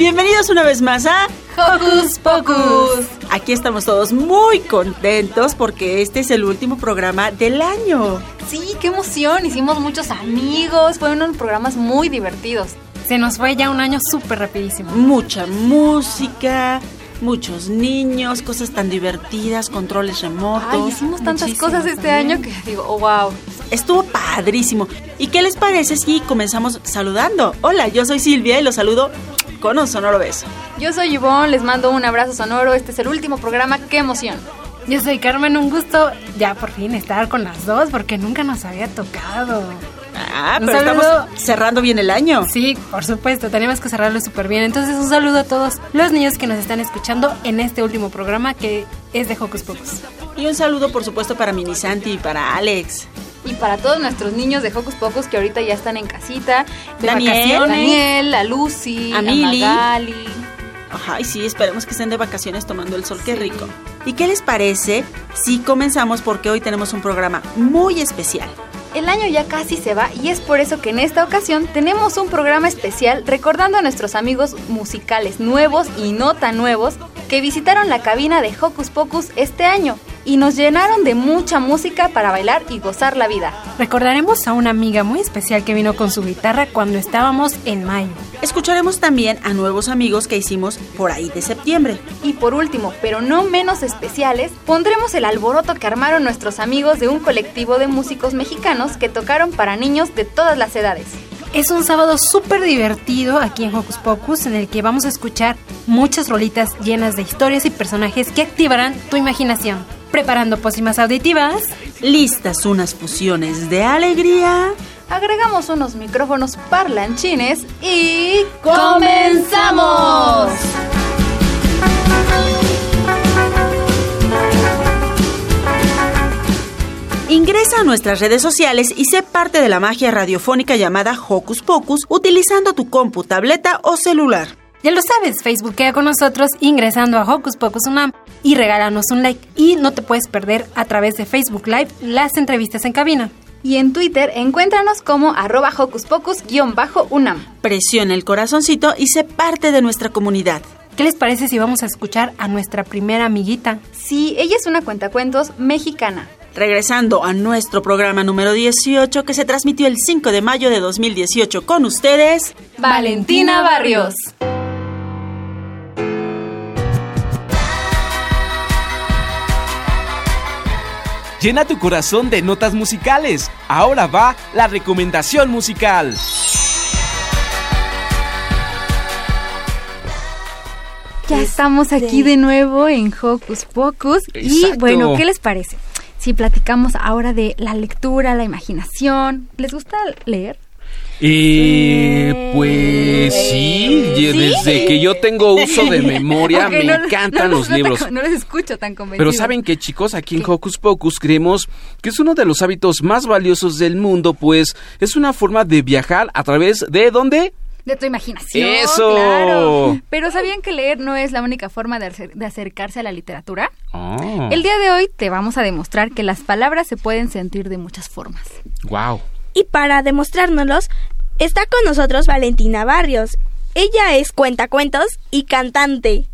Bienvenidos una vez más a Hocus Pocus. Aquí estamos todos muy contentos porque este es el último programa del año. Sí, qué emoción. Hicimos muchos amigos. Fueron unos programas muy divertidos. Se nos fue ya un año súper rapidísimo. Mucha música, muchos niños, cosas tan divertidas, controles remotos. Ay, hicimos tantas cosas este año que digo, oh, wow. Estuvo padrísimo. ¿Y qué les parece si comenzamos saludando? Hola, yo soy Silvia y los saludo con un sonoro beso. Yo soy Yvonne, les mando un abrazo sonoro. Este es el último programa. ¡Qué emoción! Yo soy Carmen, un gusto ya por fin estar con las dos porque nunca nos había tocado. Ah, pero estamos cerrando bien el año. Sí, por supuesto, tenemos que cerrarlo súper bien. Entonces, un saludo a todos los niños que nos están escuchando en este último programa que es de Hocus Pocus. Y un saludo, por supuesto, para Minisanti y para Alex. Y para todos nuestros niños de Hocus Pocus que ahorita ya están en casita, de Daniel, vacaciones. Daniel, a Lucy, a, Mili. Magali. Ay, sí, esperemos que estén de vacaciones tomando el sol, qué rico. ¿Y qué les parece si comenzamos porque hoy tenemos un programa muy especial? El año ya casi se va y es por eso que en esta ocasión tenemos un programa especial recordando a nuestros amigos musicales nuevos y no tan nuevos que visitaron la cabina de Hocus Pocus este año y nos llenaron de mucha música para bailar y gozar la vida. Recordaremos a una amiga muy especial que vino con su guitarra cuando estábamos en mayo. Escucharemos también a nuevos amigos que hicimos por ahí de septiembre. Y por último, pero no menos especiales, pondremos el alboroto que armaron nuestros amigos de un colectivo de músicos mexicanos que tocaron para niños de todas las edades. Es un sábado súper divertido aquí en Hocus Pocus en el que vamos a escuchar muchas rolitas llenas de historias y personajes que activarán tu imaginación. Preparando pócimas auditivas. Listas unas fusiones de alegría. Agregamos unos micrófonos parlanchines y comenzamos. Ingresa a nuestras redes sociales y sé parte de la magia radiofónica llamada Hocus Pocus utilizando tu compu, tableta o celular. Ya lo sabes, Facebookea con nosotros ingresando a Hocus Pocus Unam y regálanos un like. Y no te puedes perder a través de Facebook Live las entrevistas en cabina. Y en Twitter encuéntranos como arroba Hocus Pocus-Unam. Presiona el corazoncito y sé parte de nuestra comunidad. ¿Qué les parece si vamos a escuchar a nuestra primera amiguita? Sí, ella es una cuentacuentos mexicana. Regresando a nuestro programa número 18 que se transmitió el 5 de mayo de 2018 con ustedes, Valentina Barrios. Llena tu corazón de notas musicales. Ahora va la recomendación musical. Ya estamos aquí de nuevo en Hocus Pocus. Y bueno, ¿qué les parece? Si platicamos ahora de la lectura, la imaginación. ¿Les gusta leer? Eh, pues sí, ¿Sí? desde que yo tengo uso de memoria me no- encantan no los libros. no les escucho tan convencido. Pero saben que chicos, aquí en Hocus Pocus creemos que es uno de los hábitos más valiosos del mundo, pues es una forma de viajar a través de ¿dónde? De tu imaginación. ¡Eso! Claro. Pero ¿sabían que leer no es la única forma de, acer- de acercarse a la literatura? Oh, El día de hoy te vamos a demostrar que las palabras se pueden sentir de muchas formas. wow. Y para demostrárnoslos, está con nosotros Valentina Barrios. Ella es cuentacuentos y cantante.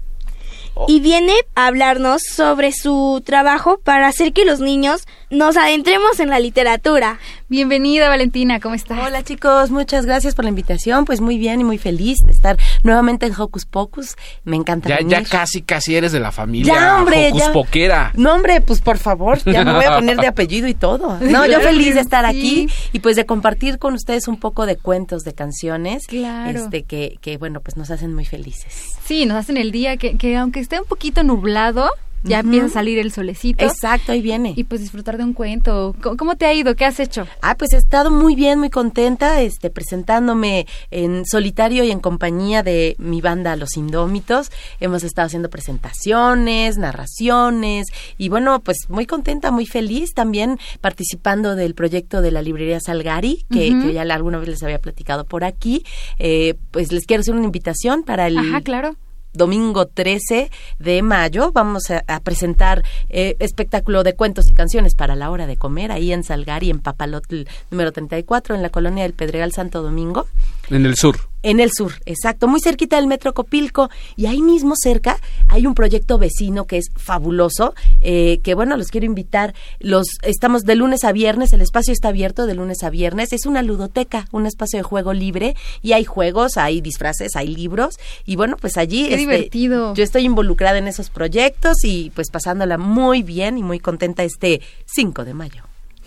Y viene a hablarnos sobre su trabajo para hacer que los niños nos adentremos en la literatura. Bienvenida Valentina, ¿cómo estás? Hola chicos, muchas gracias por la invitación. Pues muy bien y muy feliz de estar nuevamente en Hocus Pocus. Me encanta. Ya, venir. ya casi, casi eres de la familia Ya, hombre, Hocus ya. Poquera. No, hombre, pues por favor, ya me voy a poner de apellido y todo. No, yo feliz de estar aquí y pues de compartir con ustedes un poco de cuentos, de canciones, Claro. este que, que bueno, pues nos hacen muy felices. Sí, nos hacen el día que, que aunque esté un poquito nublado, ya empieza a salir el solecito. Exacto, ahí viene. Y pues disfrutar de un cuento. ¿Cómo, cómo te ha ido? ¿Qué has hecho? Ah, pues he estado muy bien, muy contenta, este, presentándome en solitario y en compañía de mi banda Los Indómitos. Hemos estado haciendo presentaciones, narraciones y bueno, pues muy contenta, muy feliz también participando del proyecto de la librería Salgari, que, que ya alguna vez les había platicado por aquí. Eh, pues les quiero hacer una invitación para el Ajá, claro. Domingo 13 de mayo vamos a, presentar eh, espectáculo de cuentos y canciones para la hora de comer ahí en Salgari, en Papalotl número 34, en la colonia del Pedregal Santo Domingo. En el sur. En el sur, exacto, muy cerquita del Metro Copilco. Y ahí mismo cerca hay un proyecto vecino que es fabuloso, eh, que bueno, los quiero invitar. Los Estamos de lunes a viernes, el espacio está abierto de lunes a viernes. Es una ludoteca, un espacio de juego libre y hay juegos, hay disfraces, hay libros. Y bueno, pues allí Qué este, divertido. yo estoy involucrada en esos proyectos y pues pasándola muy bien y muy contenta este 5 de mayo.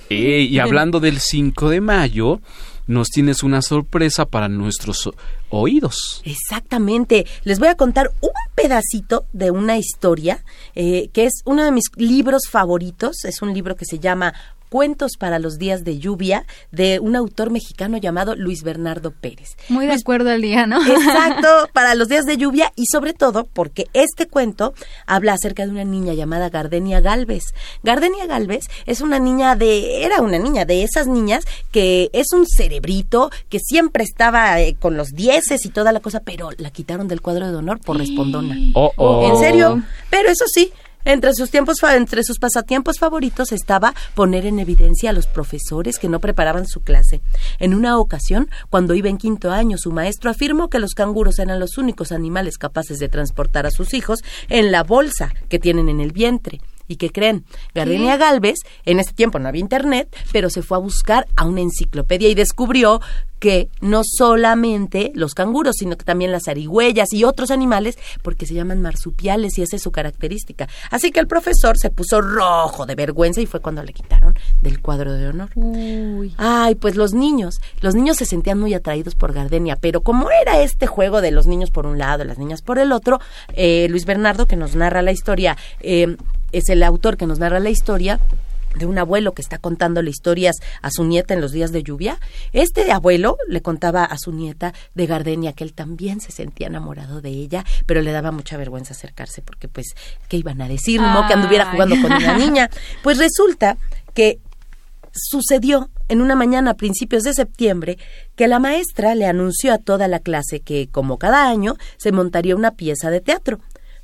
Eh, y hablando del 5 de mayo, nos tienes una sorpresa para nuestros oídos. Exactamente. Les voy a contar un pedacito de una historia eh, que es uno de mis libros favoritos. Es un libro que se llama Cuentos para los días de lluvia de un autor mexicano llamado Luis Bernardo Pérez. Muy de acuerdo al día, ¿no? Exacto, para los días de lluvia y sobre todo porque este cuento habla acerca de una niña llamada Gardenia Galvez. Gardenia Galvez es una niña de, era una niña de esas niñas que es un cerebrito, que siempre estaba eh, con los dieces y toda la cosa, pero la quitaron del cuadro de honor por respondona. Oh, oh. ¿En serio? Pero eso sí, entre sus pasatiempos favoritos estaba poner en evidencia a los profesores que no preparaban su clase. En una ocasión, cuando iba en quinto año, su maestro afirmó que los canguros eran los únicos animales capaces de transportar a sus hijos en la bolsa que tienen en el vientre. ¿Y qué creen? Gardenia Galvez, en ese tiempo no había internet, pero se fue a buscar a una enciclopedia y descubrió que no solamente los canguros, sino que también las zarigüeyas y otros animales, porque se llaman marsupiales y esa es su característica. Así que el profesor se puso rojo de vergüenza y fue cuando le quitaron del cuadro de honor. Uy. Ay, pues los niños, los niños se sentían muy atraídos por Gardenia, pero como era este juego de los niños por un lado, las niñas por el otro, eh, Luis Bernardo, que nos narra la historia, eh, es el autor que nos narra la historia, de un abuelo que está contándole historias a su nieta en los días de lluvia. Este abuelo le contaba a su nieta de Gardenia que él también se sentía enamorado de ella, pero le daba mucha vergüenza acercarse porque pues qué iban a decir, no que anduviera jugando con una niña. Pues resulta que sucedió en una mañana a principios de septiembre que la maestra le anunció a toda la clase que, como cada año, se montaría una pieza de teatro.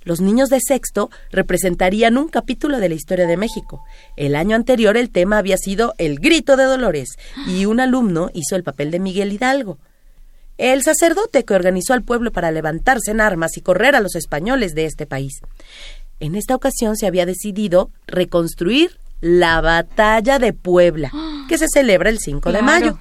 Los niños de sexto representarían un capítulo de la historia de México. El año anterior el tema había sido El grito de Dolores y un alumno hizo el papel de Miguel Hidalgo. El sacerdote que organizó al pueblo para levantarse en armas y correr a los españoles de este país. En esta ocasión se había decidido reconstruir la batalla de Puebla, que se celebra el 5 de Claro. mayo,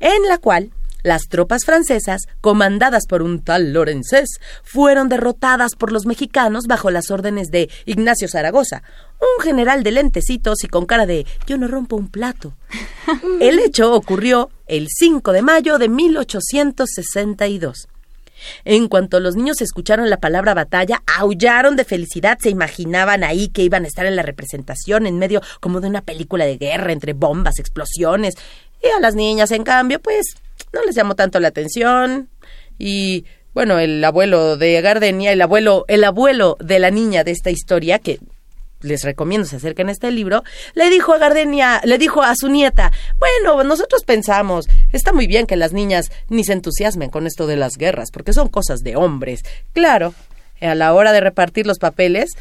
en la cual las tropas francesas, comandadas por un tal Lorenzés, fueron derrotadas por los mexicanos bajo las órdenes de Ignacio Zaragoza, un general de lentecitos y con cara de yo no rompo un plato. El hecho ocurrió el 5 de mayo de 1862. En cuanto los niños escucharon la palabra batalla, aullaron de felicidad, se imaginaban ahí que iban a estar en la representación en medio como de una película de guerra entre bombas, explosiones. Y a las niñas, en cambio, pues no les llamó tanto la atención. Y bueno, el abuelo de Gardenia, el abuelo, el abuelo de la niña de esta historia, que les recomiendo se acerquen a este libro, le dijo a Gardenia, le dijo a su nieta, bueno, nosotros pensamos, está muy bien que las niñas ni se entusiasmen con esto de las guerras, porque son cosas de hombres. Claro, a la hora de repartir los papeles,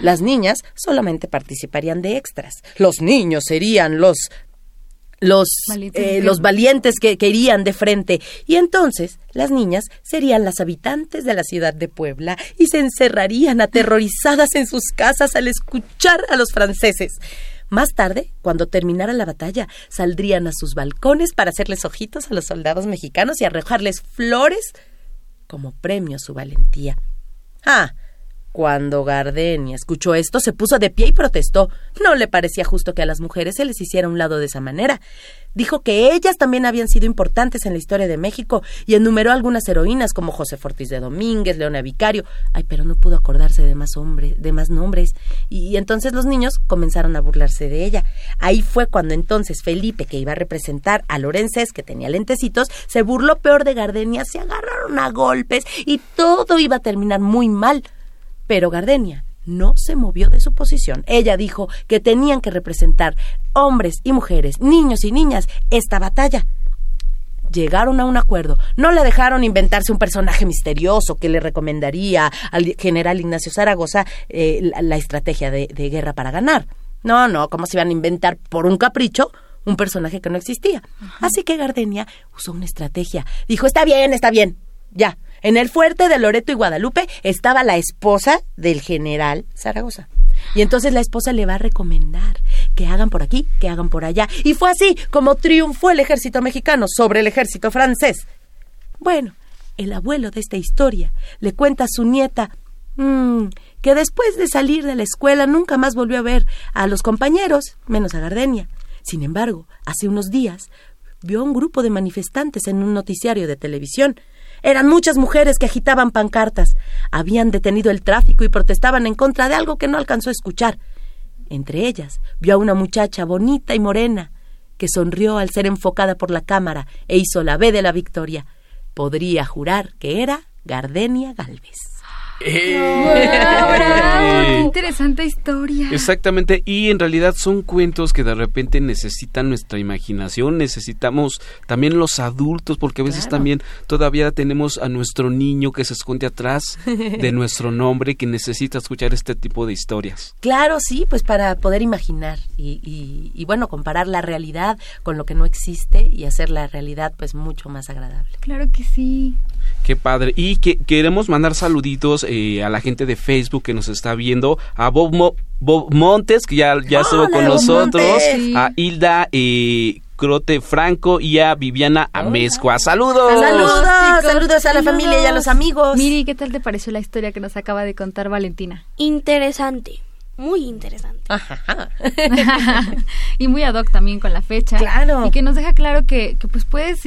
las niñas solamente participarían de extras. Los niños serían los los, Valientes eh, que- los valientes que, que irían de frente. Y entonces las niñas serían las habitantes de la ciudad de Puebla y se encerrarían aterrorizadas en sus casas al escuchar a los franceses. Más tarde, cuando terminara la batalla, saldrían a sus balcones para hacerles ojitos a los soldados mexicanos y arrojarles flores como premio a su valentía. Ah, cuando Gardenia escuchó esto, se puso de pie y protestó. No le parecía justo que a las mujeres se les hiciera un lado de esa manera. Dijo que ellas también habían sido importantes en la historia de México y enumeró algunas heroínas como José Fortis de Domínguez, Leona Vicario. Ay, pero no pudo acordarse de más hombres, de más nombres. Y, entonces los niños comenzaron a burlarse de ella. Ahí fue cuando entonces Felipe, que iba a representar a Lorenzés, que tenía lentecitos, se burló peor de Gardenia, se agarraron a golpes y todo iba a terminar muy mal. Pero Gardenia no se movió de su posición. Ella dijo que tenían que representar hombres y mujeres, niños y niñas, esta batalla. Llegaron a un acuerdo. No le dejaron inventarse un personaje misterioso que le recomendaría al general Ignacio Zaragoza eh, la, estrategia de, guerra para ganar. No, no, ¿cómo se iban a inventar por un capricho un personaje que no existía? Así que Gardenia usó una estrategia. Dijo, está bien, está bien, ya, en el fuerte de Loreto y Guadalupe estaba la esposa del general Zaragoza. Y entonces la esposa le va a recomendar que hagan por aquí, que hagan por allá. Y fue así como triunfó el ejército mexicano sobre el ejército francés. Bueno, el abuelo de esta historia le cuenta a su nieta mmm, que después de salir de la escuela nunca más volvió a ver a los compañeros, menos a Gardenia. Sin embargo, hace unos días vio a un grupo de manifestantes en un noticiario de televisión eran muchas mujeres que agitaban pancartas. Habían detenido el tráfico y protestaban en contra de algo que no alcanzó a escuchar. Entre ellas vio a una muchacha bonita y morena, que sonrió al ser enfocada por la cámara e hizo la B de la victoria. Podría jurar que era Gardenia Galvez. ¡Eh! ¡Qué interesante historia! Exactamente, y en realidad son cuentos que de repente necesitan nuestra imaginación, necesitamos también los adultos, porque a veces también todavía tenemos a nuestro niño que se esconde atrás de nuestro nombre, que necesita escuchar este tipo de historias. Claro, sí, pues para poder imaginar y, y bueno, comparar la realidad con lo que no existe y hacer la realidad pues mucho más agradable. Claro que sí. Qué padre. Y que queremos mandar saluditos eh, a la gente de Facebook que nos está viendo, a Bob, Montes, que ya, ya estuvo con nosotros, a Hilda eh, Crote Franco y a Viviana Amezcua. ¡Saludos! ¡Saludos! Saludos a la familia y a los amigos. Miri, ¿qué tal te pareció la historia que nos acaba de contar Valentina? Interesante. Muy interesante. y muy ad hoc también con la fecha. Claro. Y que nos deja claro que, que pues puedes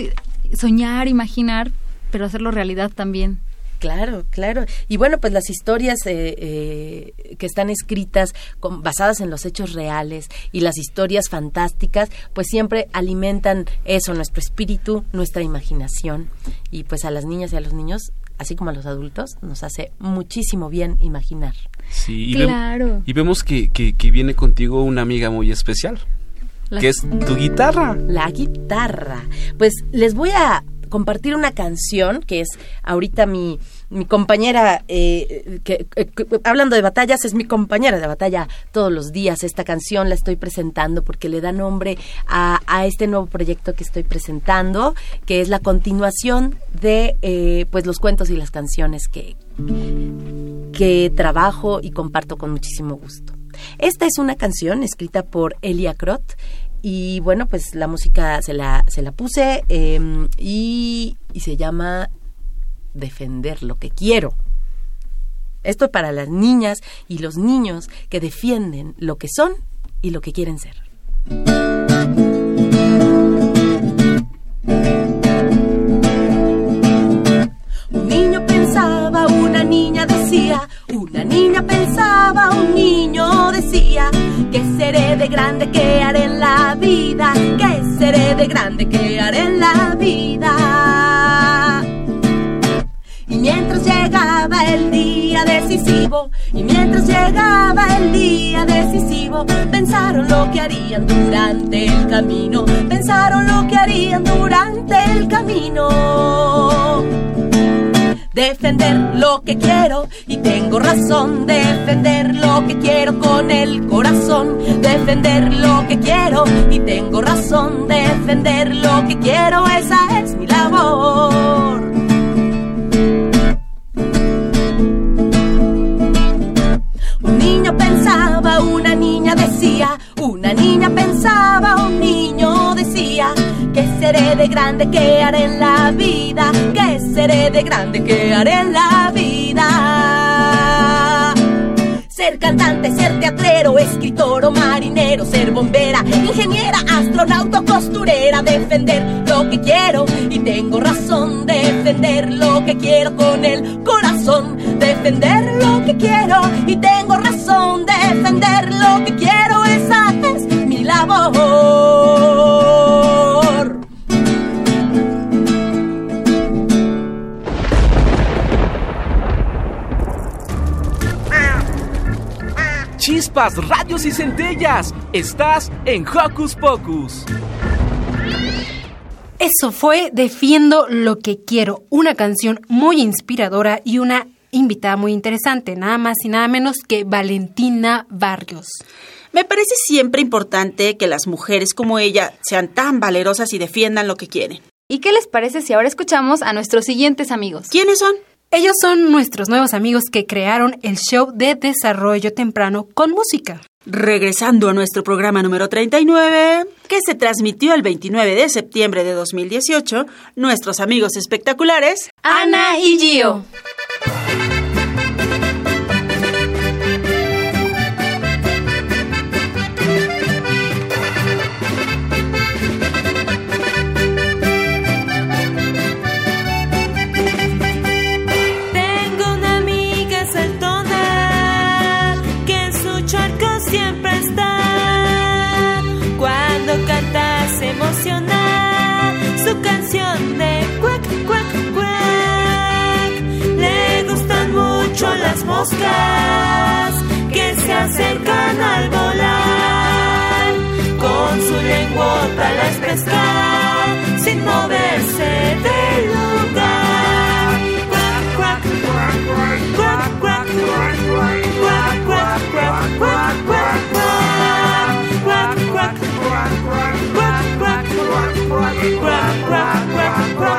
soñar, imaginar, pero hacerlo realidad también. Claro, claro. Y bueno, pues las historias eh, eh, que están escritas basadas en los hechos reales y las historias fantásticas, pues siempre alimentan eso, nuestro espíritu, nuestra imaginación. Y pues a las niñas y a los niños, así como a los adultos, nos hace muchísimo bien imaginar. Sí, y, claro. y vemos que, que, que, viene contigo una amiga muy especial. que es tu guitarra. La guitarra. Pues les voy a compartir una canción que es ahorita mi, mi compañera, eh, eh, hablando de batallas, es mi compañera de batalla todos los días. Esta canción la estoy presentando porque le da nombre a, a este nuevo proyecto que estoy presentando, que es la continuación de eh, pues los cuentos y las canciones que, que trabajo y comparto con muchísimo gusto. Esta es una canción escrita por Elia Crot y bueno, pues la música se la, se la puse em, y, y se llama Defender lo que quiero. Esto es para las niñas y los niños que defienden lo que son y lo que quieren ser. Un niño pensaba, una niña decía, una niña pensaba, un niño decía, que seré de grande, que haré en la vida, que seré de grande, que haré en la vida. Y mientras llegaba el día decisivo, y mientras llegaba el día decisivo, pensaron lo que harían durante el camino, pensaron lo que harían durante el camino defender lo que quiero y tengo razón. Defender lo que quiero con el corazón. Defender lo que quiero y tengo razón. Defender lo que quiero esa es mi labor. Un niño pensaba una niña decía una un niño decía que seré de grande, que haré en la vida, que seré de grande, que haré en la vida. Ser cantante, ser teatrero, escritor o marinero, ser bombera, ingeniera, astronauta, costurera, defender lo que quiero y tengo razón, defender lo que quiero con el corazón, defender lo que quiero y tengo razón, defender lo que quiero, esa es mi labor. Chispas, radios y centellas. Estás en Hocus Pocus. Eso fue Defiendo lo que quiero, una canción muy inspiradora y una invitada muy interesante, nada más y nada menos que Valentina Barrios. Me parece siempre importante que las mujeres como ella sean tan valerosas y defiendan lo que quieren. ¿Y qué les parece si ahora escuchamos a nuestros siguientes amigos? ¿Quiénes son? Ellos son nuestros nuevos amigos que crearon el show de desarrollo temprano con música. Regresando a nuestro programa número 39, que se transmitió el 29 de septiembre de 2018, nuestros amigos espectaculares, Ana y Gio. Que se acercan al volar. Con su lenguota las pesca sin moverse del lugar. Cuac, cuac, cuac, cuac, cuac, cuac, cuac, cuac, cuac, cuac, cuac, cuac, cuac, cuac, cuac, cuac,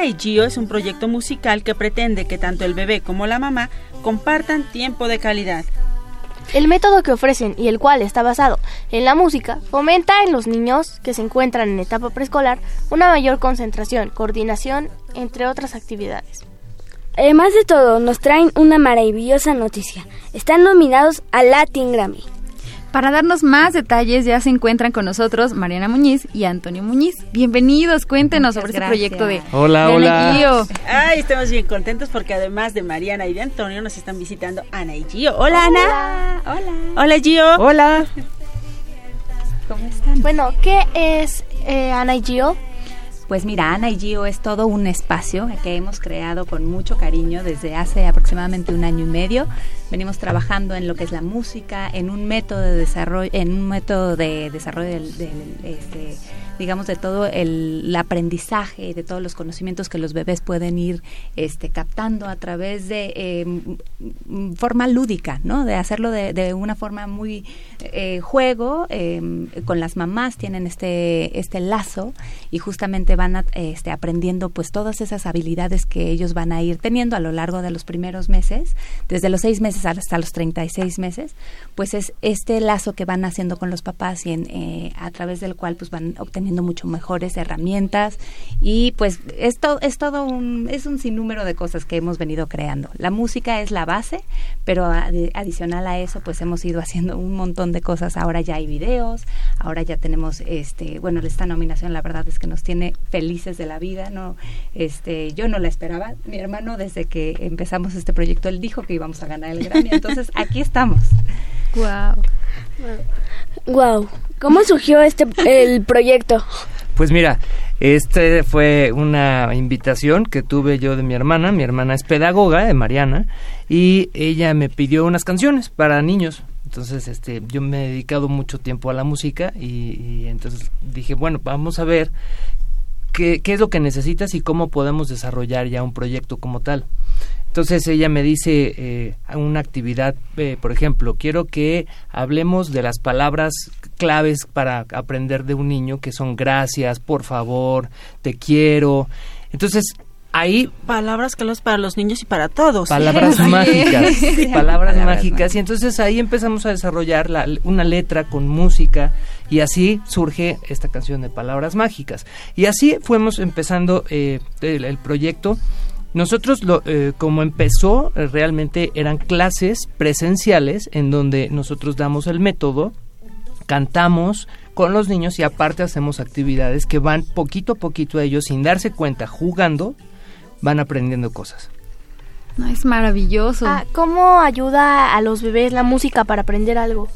Ana y Gio es un proyecto musical que pretende que tanto el bebé como la mamá compartan tiempo de calidad. El método que ofrecen y el cual está basado en la música fomenta en los niños que se encuentran en etapa preescolar una mayor concentración, coordinación, entre otras actividades. Además de todo, nos traen una maravillosa noticia. Están nominados al Latin Grammy. Para darnos más detalles ya se encuentran con nosotros Mariana Muñiz y Antonio Muñiz. Bienvenidos, cuéntenos sobre este proyecto de Hola, de hola. Ana y Gio. Ay, estamos bien contentos porque además de Mariana y de Antonio nos están visitando Ana y Gio. Hola, Ana. Hola. Hola Gio. Hola. ¿Cómo están? Bueno, ¿qué es eh, Ana y Gio? Pues mira, Ana y Gio es todo un espacio que hemos creado con mucho cariño desde hace aproximadamente un año y medio. Venimos trabajando en lo que es la música, en un método de desarrollo, en un método de desarrollo del, del, este, digamos de todo el, el aprendizaje de todos los conocimientos que los bebés pueden ir este, captando a través de eh, m- forma lúdica, ¿no? De hacerlo de, una forma muy eh, juego. eh, con las mamás tienen este este lazo y justamente van a, este, aprendiendo pues todas esas habilidades que ellos van a ir teniendo a lo largo de los primeros meses, desde los seis meses hasta los 36 meses, pues es este lazo que van haciendo con los papás y en, eh, a través del cual pues van obteniendo mucho mejores herramientas y pues esto es todo un es un sinnúmero de cosas que hemos venido creando. La música es la base, pero adi- adicional a eso pues hemos ido haciendo un montón de cosas. Ahora ya hay videos, ahora ya tenemos este, bueno, esta nominación la verdad es que nos tiene felices de la vida, no este, yo no la esperaba. Mi hermano desde que empezamos este proyecto él dijo que íbamos a ganar el Grammy, entonces aquí estamos. Wow. Wow, ¿cómo surgió este el proyecto? Pues mira, este fue una invitación que tuve yo de mi hermana. Mi hermana es pedagoga, de Mariana, y ella me pidió unas canciones para niños. Entonces, este, yo me he dedicado mucho tiempo a la música y, y entonces dije, bueno, vamos a ver qué, qué es lo que necesitas y cómo podemos desarrollar ya un proyecto como tal. Entonces ella me dice eh, una actividad, eh, por ejemplo, quiero que hablemos de las palabras claves para aprender de un niño, que son gracias, por favor, te quiero. Entonces ahí palabras claves para los niños y para todos. Palabras mágicas, palabras mágicas. Y entonces ahí empezamos a desarrollar la, una letra con música y así surge esta canción de palabras mágicas. Y así fuimos empezando eh, el, el proyecto. Nosotros, lo, eh, como empezó, eh, realmente eran clases presenciales en donde nosotros damos el método, cantamos con los niños y aparte hacemos actividades que van poquito a poquito a ellos, sin darse cuenta, jugando, van aprendiendo cosas. No, es maravilloso. Ah, ¿Cómo ayuda a los bebés la música para aprender algo?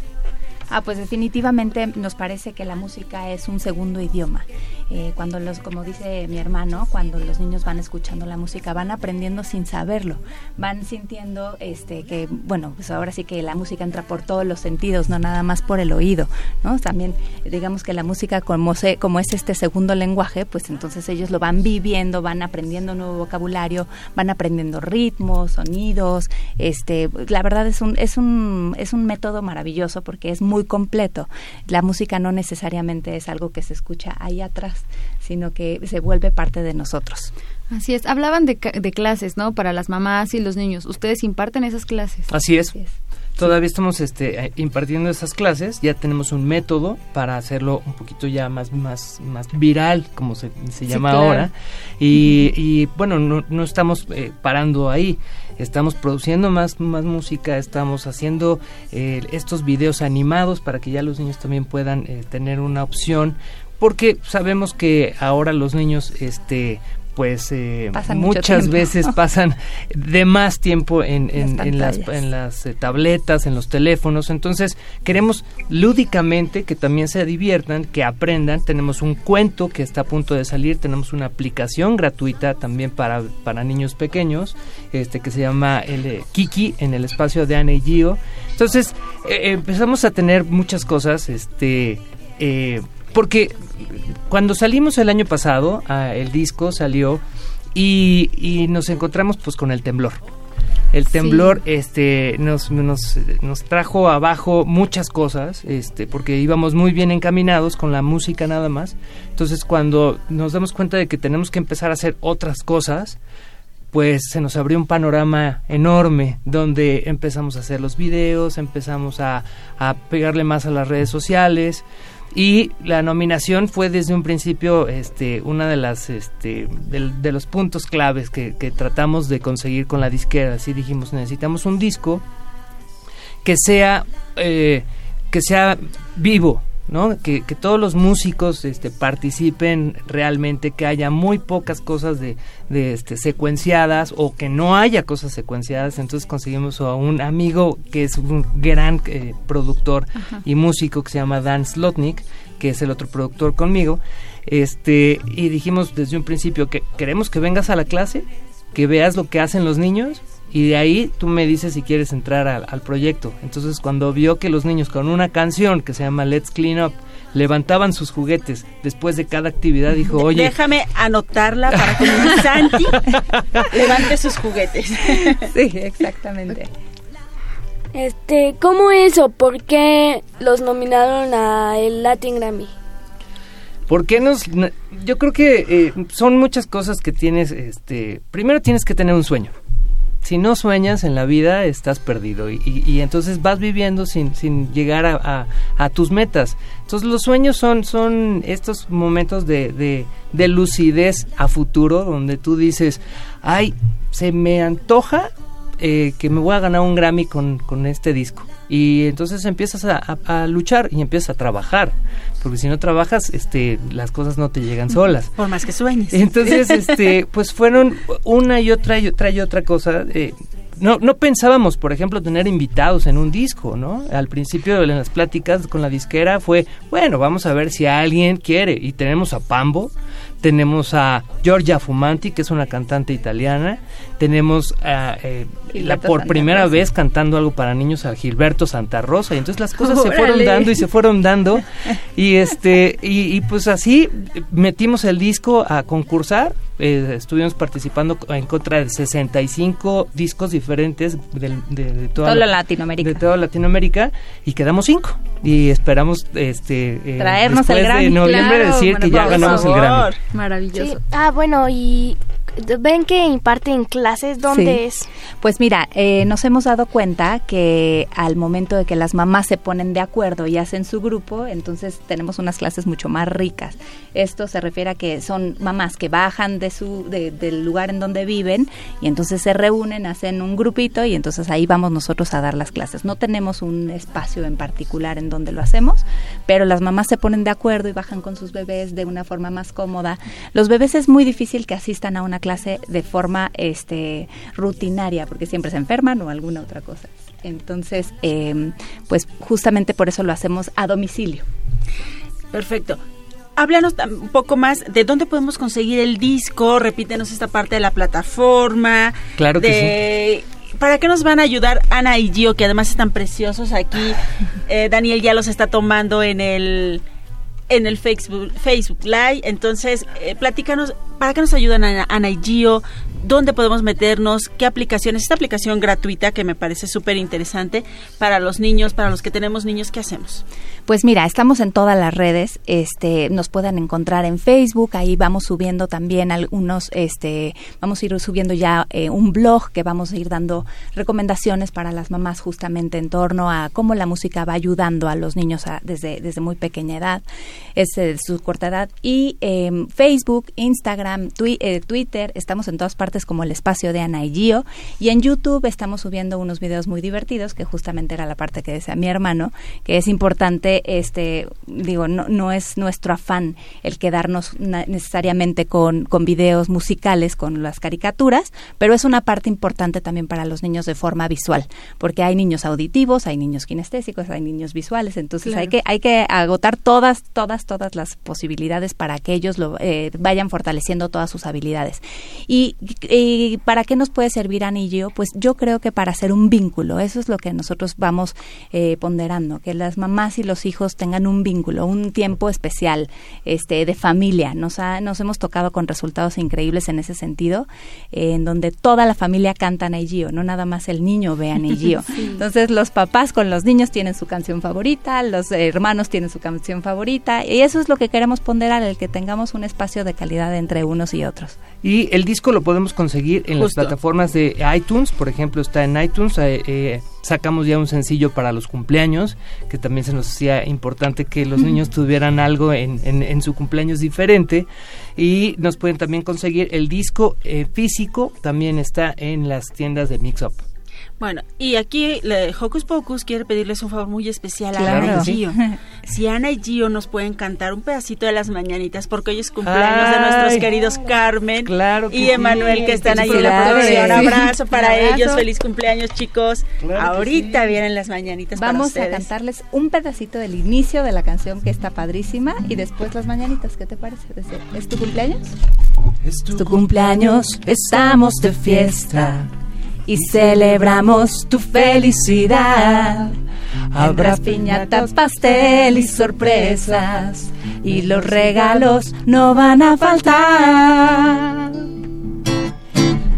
Ah, pues definitivamente nos parece que la música es un segundo idioma. Eh, cuando los, como dice mi hermano, cuando los niños van escuchando la música, van aprendiendo sin saberlo, van sintiendo este que, bueno, pues ahora sí que la música entra por todos los sentidos, no nada más por el oído, ¿no? También digamos que la música como, se, como es este segundo lenguaje, pues entonces ellos lo van viviendo, van aprendiendo nuevo vocabulario, van aprendiendo ritmos, sonidos, este, la verdad es un es un es un método maravilloso porque es muy completo. La música no necesariamente es algo que se escucha ahí atrás, sino que se vuelve parte de nosotros. Así es. Hablaban de, de clases, ¿no? Para las mamás y los niños. ¿Ustedes imparten esas clases? Así es. Todavía estamos este, impartiendo esas clases, ya tenemos un método para hacerlo un poquito ya más, más, más viral, como se, se llama claro. ahora. Y, y bueno, no, no estamos eh, parando ahí, estamos produciendo más, más música, estamos haciendo eh, estos videos animados para que ya los niños también puedan eh, tener una opción, porque sabemos que ahora los niños este pues eh, muchas veces pasan de más tiempo en, en, Las en las, en las eh, tabletas, en los teléfonos. Entonces, queremos lúdicamente que también se diviertan, que aprendan. Tenemos un cuento que está a punto de salir, tenemos una aplicación gratuita también para, para niños pequeños, este que se llama el eh, Kiki en el espacio de Ana y Gio. Entonces, eh, empezamos a tener muchas cosas, este eh, porque cuando salimos el año pasado, ah, el disco salió y, y nos encontramos pues con el temblor. El temblor este nos, nos, nos trajo abajo muchas cosas, este, porque íbamos muy bien encaminados con la música nada más. Entonces cuando nos damos cuenta de que tenemos que empezar a hacer otras cosas, pues se nos abrió un panorama enorme donde empezamos a hacer los videos, empezamos a, a pegarle más a las redes sociales y la nominación fue desde un principio este una de las este de, los puntos claves que, que tratamos de conseguir con la disquera. Así dijimos necesitamos un disco que sea eh, que sea vivo ¿no? Que, que todos los músicos este, participen realmente, que haya muy pocas cosas de, de este, secuenciadas o que no haya cosas secuenciadas. Entonces conseguimos a un amigo que es un gran eh, productor Ajá. y músico que se llama Dan Slotnick, que es el otro productor conmigo. Este, y dijimos desde un principio que queremos que vengas a la clase, que veas lo que hacen los niños y de ahí tú me dices si quieres entrar al, al proyecto. Entonces cuando vio que los niños con una canción que se llama Let's Clean Up levantaban sus juguetes después de cada actividad, dijo, oye, Déjame anotarla para que mi Santi levante sus juguetes. Sí, exactamente. Este, ¿cómo es o por qué los nominaron a el Latin Grammy? ¿Por qué nos...? Yo creo que eh, son muchas cosas que tienes, este... Primero tienes que tener un sueño. Si no sueñas en la vida, estás perdido. Y, y- entonces vas viviendo sin, sin llegar a, a- a tus metas. Entonces los sueños son, son estos momentos de, de, de lucidez a futuro, donde tú dices, ay, se me antoja eh, que me voy a ganar un Grammy con, con este disco. Y entonces empiezas a, a- a luchar y empiezas a trabajar. Porque si no trabajas, este, las cosas no te llegan solas. Por más que sueñes. Entonces, este, pues fueron una y otra y otra y otra cosa. eh, no, no pensábamos, por ejemplo, tener invitados en un disco, ¿no? Al principio de las pláticas con la disquera fue, bueno, vamos a ver si alguien quiere. Y tenemos a Pambo, tenemos a Giorgia Fumanti, que es una cantante italiana, tenemos eh, la, por Santa primera Rosa. vez cantando algo para niños a Gilberto Santa Rosa, y entonces las cosas se fueron dando y se fueron dando, y este y, y pues así metimos el disco a concursar, eh, estuvimos participando en contra de 65 discos diferentes del- de, de toda la- Latinoamérica. de toda Latinoamérica y quedamos cinco y esperamos este eh, Traernos el después de Grammy, noviembre claro, decir que ya ganamos el. Grammy. Maravilloso. Sí. Ah, bueno, y ven que imparten clases, ¿dónde Sí. es? Pues mira, eh, nos hemos dado cuenta que al momento de que las mamás se ponen de acuerdo y hacen su grupo, entonces tenemos unas clases mucho más ricas. Esto se refiere a que son mamás que bajan de su de- del lugar en donde viven y entonces se reúnen, hacen un grupito y entonces ahí vamos nosotros a dar las clases. No tenemos un espacio en particular en donde lo hacemos, pero las mamás se ponen de acuerdo y bajan con sus bebés de una forma más cómoda. Los bebés es muy difícil que asistan a una clase de forma este rutinaria porque siempre se enferman o alguna otra cosa. Entonces, eh, pues justamente por eso lo hacemos a domicilio. Perfecto. Háblanos un poco más de dónde podemos conseguir el disco, repítenos esta parte de la plataforma. Claro que de- ¿Para qué nos van a ayudar Ana y Gio, que además están preciosos aquí? Eh, Daniel ya los está tomando en el en el Facebook, Facebook Live. Entonces, eh, platícanos, ¿para qué nos ayudan Ana, Ana? ¿Dónde podemos meternos? ¿Qué aplicaciones? Esta aplicación gratuita que me parece súper interesante para los niños, para los que tenemos niños, ¿qué hacemos? Pues mira, estamos en todas las redes, este, nos pueden encontrar en Facebook, ahí vamos subiendo también algunos, este, vamos a ir subiendo ya eh, un blog que vamos a ir dando recomendaciones para las mamás justamente en torno a cómo la música va ayudando a los niños desde, desde muy pequeña edad, es eh, su corta edad, y em, Facebook, Instagram, eh, Twitter, estamos en todas partes como el espacio de Ana y Gio, y en YouTube estamos subiendo unos videos muy divertidos, que justamente era la parte que decía mi hermano, que es importante, este, digo, no, no es nuestro afán el quedarnos necesariamente con, con videos musicales, con las caricaturas, pero es una parte importante también para los niños de forma visual, porque hay niños auditivos, hay niños kinestésicos, hay niños visuales, entonces Claro. hay que hay que agotar todas, todas, todas las posibilidades para que ellos lo, eh, vayan fortaleciendo todas sus habilidades. Y, y para qué nos puede servir Anillo? Pues yo creo que para hacer un vínculo, eso es lo que nosotros vamos eh, ponderando, que las mamás y los hijos tengan un vínculo, un tiempo especial este, de familia. Nos, ha- nos hemos tocado con resultados increíbles en ese sentido, eh, en donde toda la familia canta Anillo, no nada más el niño ve Anillo. Sí. Entonces los papás con los niños tienen su canción favorita, los hermanos tienen su canción favorita, y eso es lo que queremos ponderar, el que tengamos un espacio de calidad entre unos y otros. Y el disco lo podemos conseguir en las plataformas de iTunes, por ejemplo, está en iTunes. eh, eh, sacamos ya un sencillo para los cumpleaños, que también se nos hacía importante que los niños tuvieran algo en, en- en su cumpleaños diferente. Y nos pueden también conseguir el disco eh, físico, también está en las tiendas de Mix Up. Bueno, y aquí le- Hocus Pocus quiere pedirles un favor muy especial a Claro. Ana y. Gio. Si Ana y Gio nos pueden cantar un pedacito de las mañanitas, porque hoy es cumpleaños de Ay. nuestros queridos Carmen que y Emanuel, sí. que están ahí en la producción. Abrazo para abrazo. ellos, feliz cumpleaños, chicos. Claro Ahorita vienen las mañanitas para Vamos a cantarles un pedacito del inicio de la canción que está padrísima y después las mañanitas. ¿Qué te parece? ¿Es- ¿Es tu cumpleaños? Es tu cumpleaños, estamos de fiesta y celebramos tu felicidad. Habrá piñata, pastel y sorpresas y los regalos no van a faltar.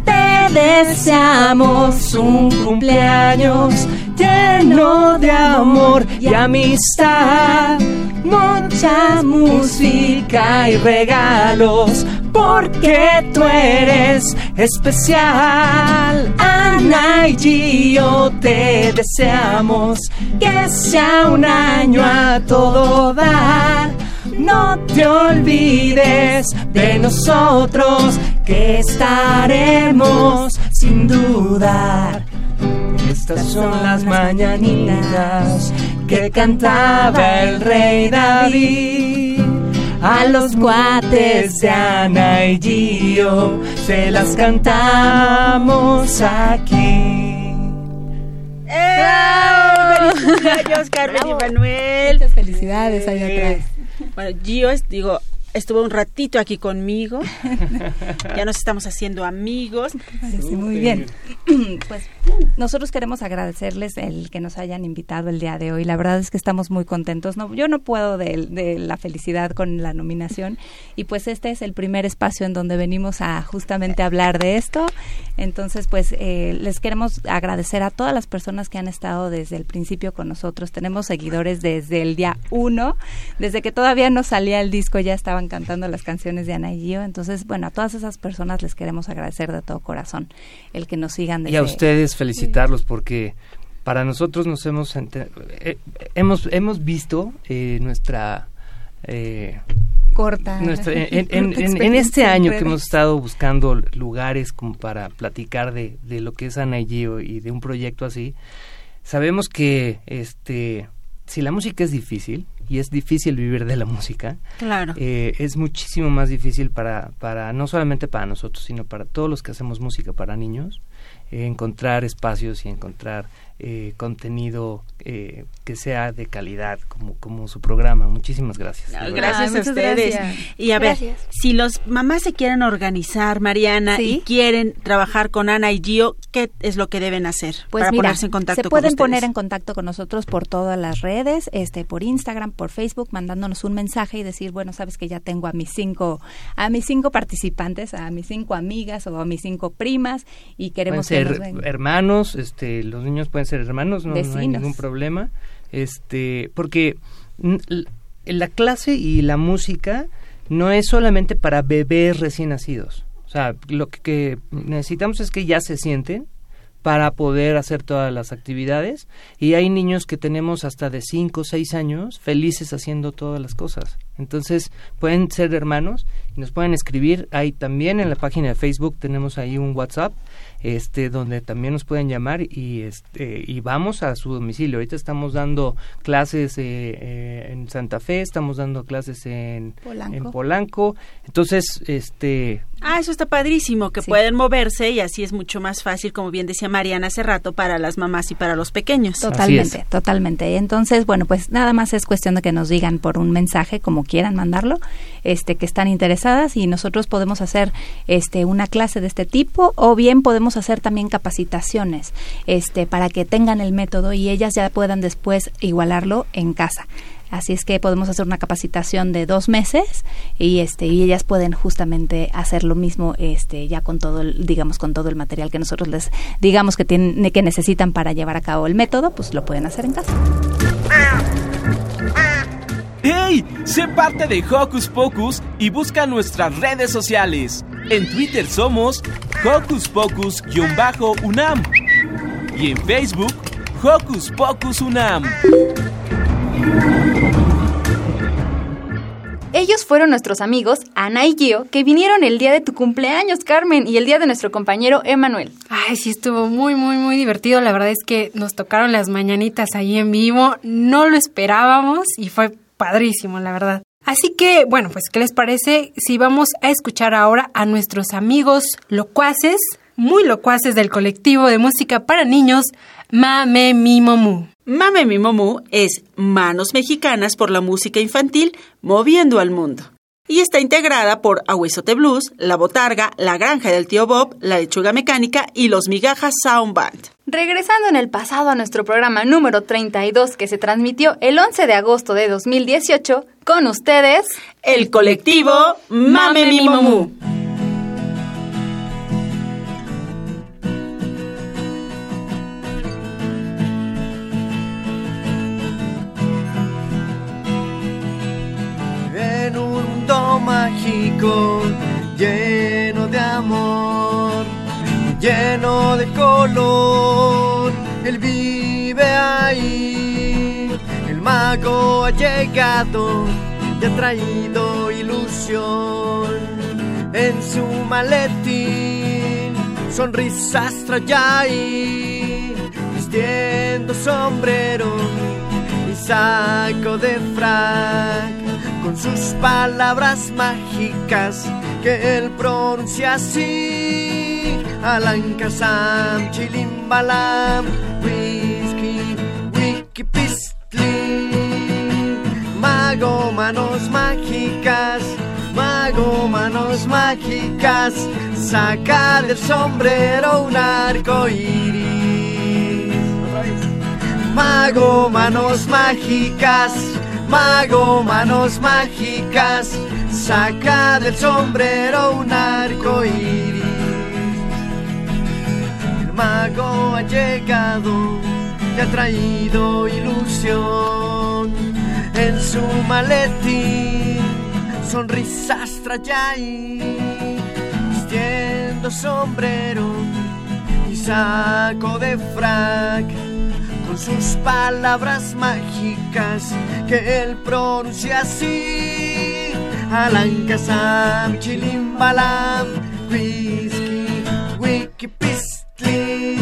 Te deseamos un cumpleaños lleno de amor y amistad, mucha música y regalos, porque tú eres especial. Ana y Gio te deseamos que sea un año a todo dar. No te olvides de nosotros, que estaremos sin dudar. Estas son las mañanitas que cantaba el rey David. A los cuates de Ana y Gio se las cantamos aquí. ¡Eh! ¡Feliz cumpleaños, Carmen y Manuel! Muchas felicidades allá atrás. Bueno, Gio, es, digo, estuvo un ratito aquí conmigo. ya nos estamos haciendo amigos. Parece muy bien. Pues nosotros queremos agradecerles el que nos hayan invitado el día de hoy. La verdad es que estamos muy contentos. No, yo no puedo de, de la felicidad con la nominación y pues este es el primer espacio en donde venimos a justamente hablar de esto. Entonces, pues eh, les queremos agradecer a todas las personas que han estado desde el principio con nosotros. Tenemos seguidores desde el día uno, desde que todavía no salía el disco ya estaban cantando las canciones de Ana y Gio. Entonces, bueno, a todas esas personas les queremos agradecer de todo corazón el que nos sigan desde Y a ustedes felicitarlos porque para nosotros nos hemos eh, hemos hemos visto eh, nuestra eh, corta. nuestra- en, este año que hemos estado buscando lugares como para platicar de, de lo que es Ana y Gio y de un proyecto así, sabemos que este si la música es difícil y es difícil vivir de la música, Claro. eh, es muchísimo más difícil para, para, no solamente para nosotros, sino para todos los que hacemos música para niños, eh, encontrar espacios y encontrar eh, contenido eh, que sea de calidad, como, como su programa. Muchísimas gracias. verdad. Gracias Ay, a ustedes. gracias. Y a ver, Gracias. si los mamás se quieren organizar, Mariana, Sí. y quieren trabajar con Ana y Gio, ¿qué es lo que deben hacer Pues para mira, ponerse en contacto se con pueden ustedes? poner en contacto con nosotros por todas las redes, este, por Instagram, por Facebook, mandándonos un mensaje y decir, bueno, sabes que ya tengo a mis cinco, a mis cinco participantes, a mis cinco amigas o a mis cinco primas y Pueden queremos nos ser hermanos, este, los niños pueden ser hermanos, no, no hay ningún problema, este, porque la clase y la música no es solamente para bebés recién nacidos, o sea, lo que, que necesitamos es que ya se sienten para poder hacer todas las actividades. Y hay niños que tenemos hasta de 5 o 6 años felices haciendo todas las cosas. Entonces pueden ser hermanos y nos pueden escribir. Ahí también en la página de Facebook tenemos ahí un WhatsApp este donde también nos pueden llamar y este y vamos a su domicilio. Ahorita estamos dando clases eh, eh, en Santa Fe, estamos dando clases en Polanco. en Polanco. Entonces, este Ah, eso está padrísimo, que Sí. pueden moverse y así es mucho más fácil, como bien decía Mariana hace rato, para las mamás y para los pequeños. Totalmente, totalmente. Entonces, bueno, pues nada más es cuestión de que nos digan por un mensaje, como quieran mandarlo, este, que están interesadas y nosotros podemos hacer este una clase de este tipo o bien podemos hacer también capacitaciones, este, para que tengan el método y ellas ya puedan después igualarlo en casa. Así es que podemos hacer una capacitación de dos meses y este y ellas pueden justamente hacer lo mismo este ya con todo el, digamos con todo el material que nosotros les digamos que tienen que necesitan para llevar a cabo el método pues lo pueden hacer en casa. Sé parte de Hocus Pocus y busca nuestras redes sociales. En Twitter somos Hocus Pocus-UNAM y en Facebook Hocus Pocus UNAM. Ellos fueron nuestros amigos Ana y Gio, que vinieron el día de tu cumpleaños, Carmen, y el día de nuestro compañero Emanuel. Ay, sí, estuvo muy, muy, muy divertido. La verdad es que nos tocaron las mañanitas ahí en vivo. No lo esperábamos y fue padrísimo, la verdad. Así que, bueno, pues, ¿qué les parece si vamos a escuchar ahora a nuestros amigos locuaces, muy locuaces del colectivo de música para niños, Mame Mi Momu? Mame Mi Momu es Manos Mexicanas por la Música Infantil Moviendo al Mundo. Y está integrada por Ahuezote Blues, La Botarga, La Granja del Tío Bob, La Lechuga Mecánica y Los Migajas Sound Band. Regresando en el pasado a nuestro programa número 32 que se transmitió el 11 de agosto de 2018, con ustedes, el colectivo Mame Mi mágico lleno de amor, lleno de color. Él vive ahí, el mago ha llegado y ha traído ilusión en su maletín. Sonrisas trae ahí, vistiendo sombrero y saco de frac con sus palabras mágicas que él pronuncia así. Alankasam, chilimbalam, whisky, wiki pistli. Mago, manos mágicas, mago, manos mágicas, saca del sombrero un arco iris. Mago, manos mágicas, mago, manos mágicas, saca del sombrero un arco iris. El mago ha llegado y ha traído ilusión en su maletín, sonrisas trae vistiendo sombrero y saco de frac sus palabras mágicas que él pronuncia así. Alankasam, chilimbalam, whisky, wiki pistli.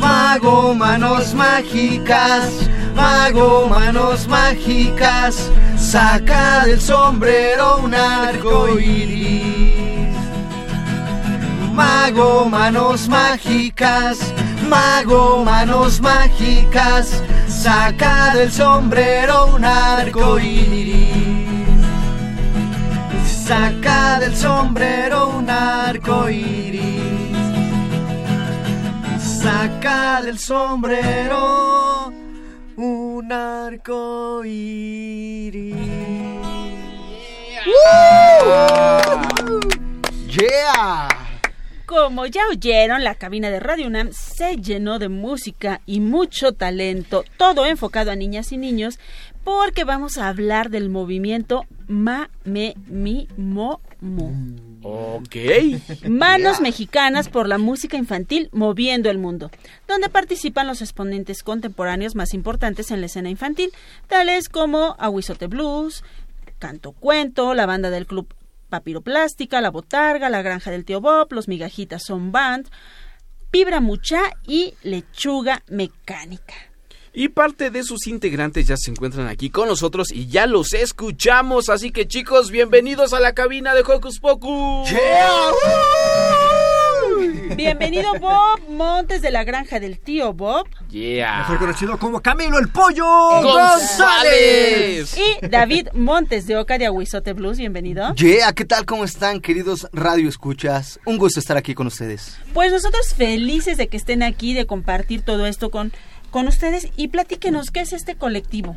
Mago, manos mágicas, mago, manos mágicas, saca del sombrero un arco iris. Mago, manos mágicas, mago, manos mágicas, saca del sombrero un arco iris. Saca del sombrero un arco iris. Saca del sombrero un arco iris. Como ya oyeron, la cabina de Radio UNAM se llenó de música y mucho talento, todo enfocado a niñas y niños, porque vamos a hablar del movimiento Ma, Me, Mi, Mo, Mu. Ok. Manos mexicanas por la música infantil moviendo el mundo, donde participan los exponentes contemporáneos más importantes en la escena infantil, tales como Aguizote Blues, Canto Cuento, la banda del club Papiroplástica, La Botarga, La Granja del Tío Bob, Los Migajitas Son Band, Vibra Mucha y Lechuga Mecánica. Y parte de sus integrantes ya se encuentran aquí con nosotros y ya los escuchamos. Así que chicos, bienvenidos a la cabina de Hocus Pocus. Bienvenido Bob Montes de la granja del tío Bob. Yeah. Mejor conocido como Camilo el Pollo González. Y David Montes de Oca de Aguizote Blues, bienvenido. Yeah, ¿qué tal? ¿Cómo están, queridos radio escuchas? Un gusto estar aquí con ustedes. Pues nosotros felices de que estén aquí, de compartir todo esto con, con ustedes y platíquenos qué es este colectivo.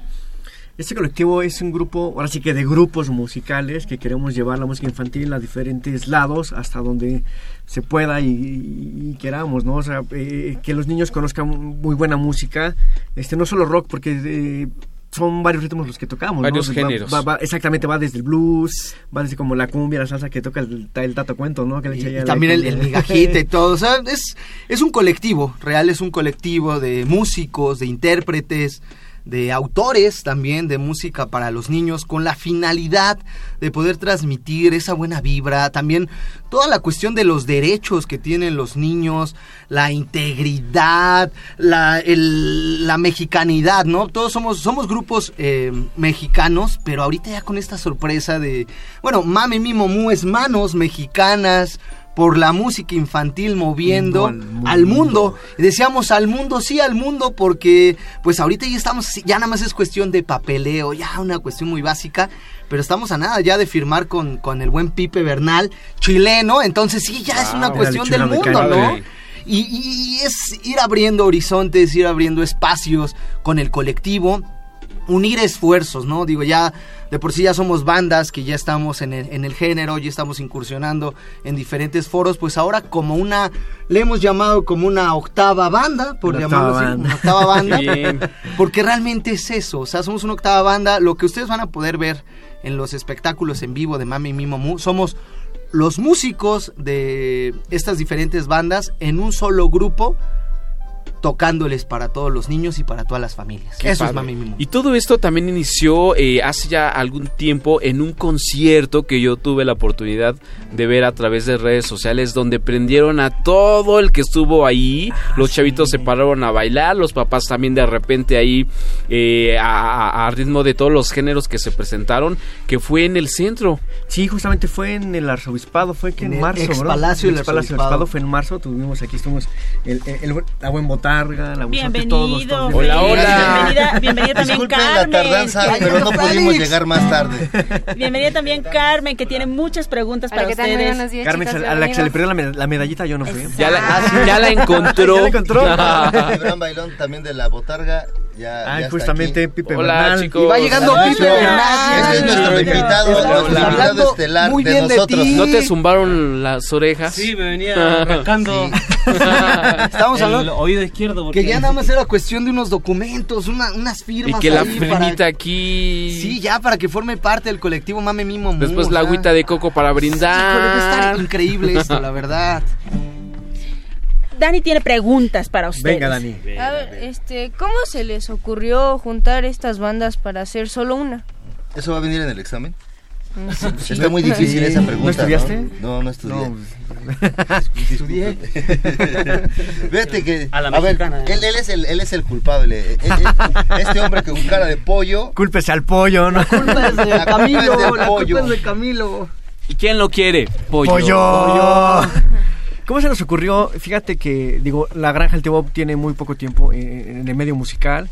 Este colectivo es un grupo, ahora sí que de grupos musicales que queremos llevar la música infantil a diferentes lados hasta donde se pueda y, y- y queramos, ¿no? O sea, eh, que los niños conozcan muy buena música, este no solo rock, porque eh, son varios ritmos los que tocamos, ¿no? Varios Va- géneros. va- va- exactamente, va desde el blues, va desde como la cumbia, la salsa que toca el, el tato cuento, ¿no? Que le Y la también el, el migajita y todo. O sea, es, es un colectivo, real es un colectivo de músicos, de intérpretes, de autores también de música para los niños, con la finalidad de poder transmitir esa buena vibra, también toda la cuestión de los derechos que tienen los niños, la integridad, la, la mexicanidad, ¿no? Todos somos, somos grupos eh, mexicanos, pero ahorita ya con esta sorpresa de, bueno, Mame Mimo Mu es manos mexicanas por la música infantil moviendo Al mundo. al mundo. Y decíamos al mundo, sí, al mundo, porque pues ahorita ya estamos, ya nada más es cuestión de papeleo, ya una cuestión muy básica, pero estamos a nada ya de firmar con, con el buen Pipe Bernal, chileno, entonces sí, ya es una cuestión del mundo, ¿no? y es ir abriendo horizontes, ir abriendo espacios con el colectivo, unir esfuerzos, ¿no? Digo, ya de por sí ya somos bandas que ya estamos en el, en el género, ya estamos incursionando en diferentes foros, pues ahora como una, le hemos llamado como una octava banda, por Una llamarlo octava así, banda. una octava banda, Bien. porque realmente es eso, o sea, somos una octava banda, lo que ustedes van a poder ver en los espectáculos en vivo de Mami Mimo Mu, somos los músicos de estas diferentes bandas en un solo grupo tocándoles para todos los niños y para todas las familias. Qué Eso es. Mami Mimo. Y todo esto también inició eh, hace ya algún tiempo en un concierto que yo tuve la oportunidad de ver a través de redes sociales donde prendieron a todo el que estuvo ahí. Los chavitos se pararon a bailar, los papás también de repente ahí eh, a, a- a ritmo de todos los géneros que se presentaron, que fue en el centro. Sí, justamente fue en el arzobispado, fue que en, En el marzo, ex ¿no? Palacio del Ex Palacio del Arzobispado. Arzobispado fue en marzo, tuvimos aquí, estuvimos el, el- el- la buen botarga, la Bienvenido. todos, todos. Hola, hola. Bienvenida, bienvenida también Disculpen Carmen. la tardanza, que- pero no pudimos llegar más tarde. Bienvenida también Carmen, que tiene muchas preguntas para ustedes. días, Carmen, chicos, a la que se le perdió la, med- la medallita yo no fui. Ya la, Ah, sí. ya la encontró. ¿Ya la encontró? Gibran Bailón también de la botarga. Ya, Ah, ya está justamente aquí. Pipe Hola, Bernal. chicos. Y va llegando Hola, Pipe. Bernal. Este es nuestro invitado, Estamos nuestro invitado estelar muy de bien de nosotros. ti. ¿No te zumbaron las orejas? Sí, me venía arrancando Estamos el hablando oído izquierdo. porque- que ya nada más era cuestión de unos documentos, una- unas Y firmas. que la ahí para- firmita aquí. Sí, ya para que forme parte del colectivo Mame Mimo. Mu, Después o la agüita de coco para Híjole, va a brindar. estar increíble esto, la verdad. Dani tiene preguntas para ustedes. Venga, Dani. A ver, este, ¿cómo se les ocurrió juntar estas bandas para hacer solo una? ¿Eso va a venir en el examen? Sí. Está muy difícil Sí. esa ¿No pregunta. estudiaste? No, no, estudié. No. Estudié. Fíjate que. A la ver, mexicana, ¿eh? él, él es el, él es el culpable. Él- él- este hombre con cara de pollo. Cúlpese al pollo, ¿no? Culpa es de La culpa Camilo, es del la pollo. culpa es de Camilo. ¿Y quién lo quiere? Pollo. Pollo. ¿Cómo se nos ocurrió? Fíjate que, digo, la Granja del Tío Bob tiene muy poco tiempo en, en el medio musical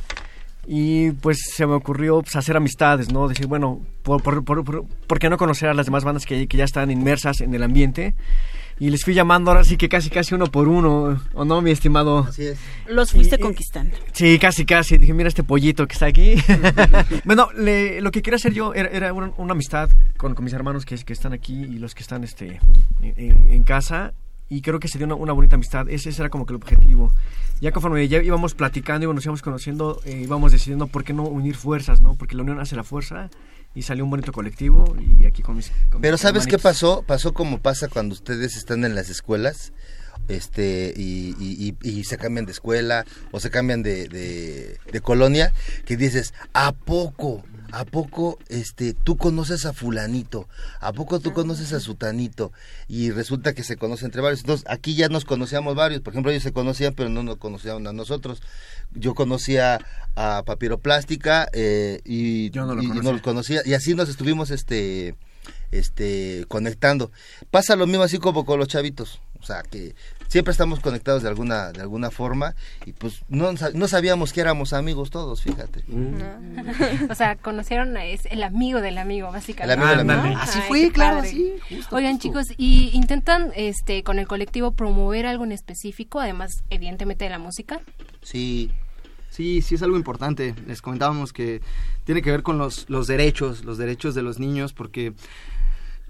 y pues se me ocurrió pues, hacer amistades, ¿no? Decir, bueno, por, por, por, por- ¿por qué no conocer a las demás bandas que, que ya están inmersas en el ambiente? Y les fui llamando ahora sí que casi casi uno por uno, ¿o no, mi estimado? Así es. Los fuiste conquistando. Sí, casi, casi. Dije, mira este pollito que está aquí. bueno, le- lo que quería hacer yo era, era una, una amistad con, con mis hermanos que, que están aquí y los que están este, en, en casa. Y creo que se dio una, una bonita amistad. Ese, ese era como que el objetivo. Ya conforme ya íbamos platicando y nos íbamos conociendo, eh, íbamos decidiendo por qué no unir fuerzas, ¿no? Porque la unión hace la fuerza y salió un bonito colectivo y aquí con mis... con Pero mis ¿sabes qué hermanitos. pasó? Pasó como pasa cuando ustedes están en las escuelas este y, y- y- y se cambian de escuela o se cambian de, de- de colonia, que dices, ¿a poco? ¿A poco este tú conoces a fulanito? ¿A poco tú conoces a sutanito? Y resulta que se conoce entre varios. Entonces, aquí ya nos conocíamos varios. Por ejemplo, ellos se conocían, pero no nos conocían a nosotros. Yo conocía a Papiroplástica eh, y, Yo no lo y- y conocía. los conocía. Y así nos estuvimos este este conectando. Pasa lo mismo así como con los chavitos, o sea, que siempre estamos conectados de alguna de alguna forma y pues no, no sabíamos que éramos amigos todos, fíjate. o sea, conocieron a es el amigo del amigo, básicamente. El amigo del ¿no? amigo. Así Ay, fue, claro, padre. así. justo, Oigan, justo. chicos, ¿y intentan este con el colectivo promover algo en específico, además, evidentemente, de la música? Sí, Sí, sí es algo importante. Les comentábamos que tiene que ver con los, los derechos, los derechos de los niños, porque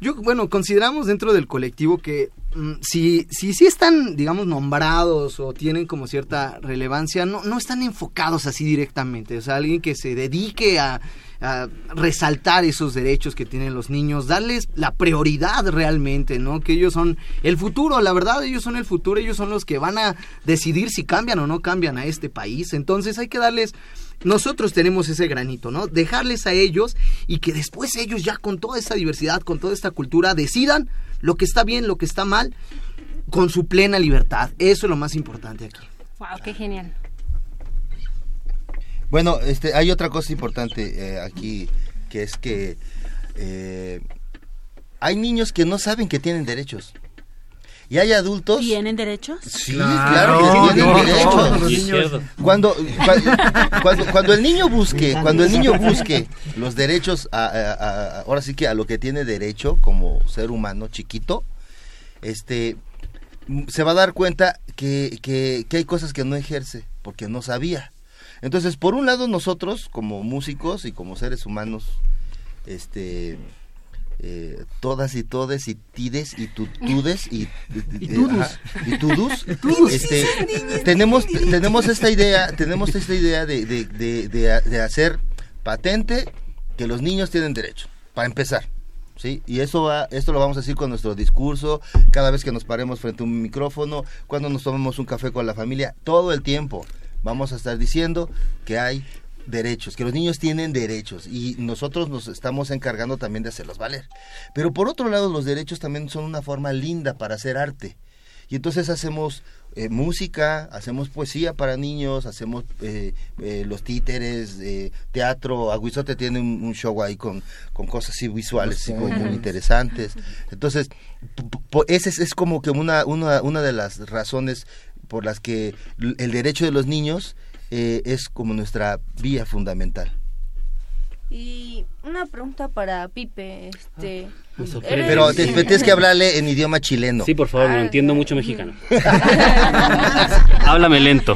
yo, bueno, consideramos dentro del colectivo que mm, si, si sí están, digamos, nombrados o tienen como cierta relevancia, no, no están enfocados así directamente. O sea, alguien que se dedique a, a resaltar esos derechos que tienen los niños, darles la prioridad realmente, ¿no? Que ellos son el futuro, la verdad, ellos son el futuro, ellos son los que van a decidir si cambian o no cambian a este país. Entonces hay que darles nosotros tenemos ese granito, ¿no? Dejarles a ellos y que después ellos ya con toda esta diversidad, con toda esta cultura, decidan lo que está bien, lo que está mal, con su plena libertad. Eso es lo más importante aquí. Wow, qué genial. Bueno, este, hay otra cosa importante eh, aquí, que es que eh, hay niños que no saben que tienen derechos. Y hay adultos... ¿Tienen derechos? Sí, claro, que tienen no, derechos. no, los niños. Cuando, cua- cuando, cuando el niño busque, cuando el niño busque los derechos, a- a- a- ahora sí que a lo que tiene derecho como ser humano chiquito, este, se va a dar cuenta que, que, que hay cosas que no ejerce porque no sabía. Entonces, por un lado nosotros como músicos y como seres humanos, este, eh, todas y todes y tides y tutudes y, Y eh, tudus. y tudus, tudus. este, tenemos tenemos esta idea tenemos esta idea de, de, de, de- de hacer patente que los niños tienen derecho para empezar ¿sí? Y eso va, esto lo vamos a decir con nuestro discurso, cada vez que nos paremos frente a un micrófono, cuando nos tomemos un café con la familia, todo el tiempo vamos a estar diciendo que hay derechos, que los niños tienen derechos y nosotros nos estamos encargando también de hacerlos valer. Pero por otro lado, los derechos también son una forma linda para hacer arte. Y entonces hacemos eh, música, hacemos poesía para niños, hacemos eh, eh, los títeres, eh, teatro. Aguizote tiene un, un show ahí con, con cosas así visuales, así como muy interesantes. Entonces, ese es, es como que una, una, una de las razones por las que el derecho de los niños eh, es como nuestra vía fundamental. Y una pregunta para Pipe, este... eres- Pero te, te tienes que hablarle en idioma chileno. Sí, por favor, Ah, no entiendo mucho mexicano. Háblame lento.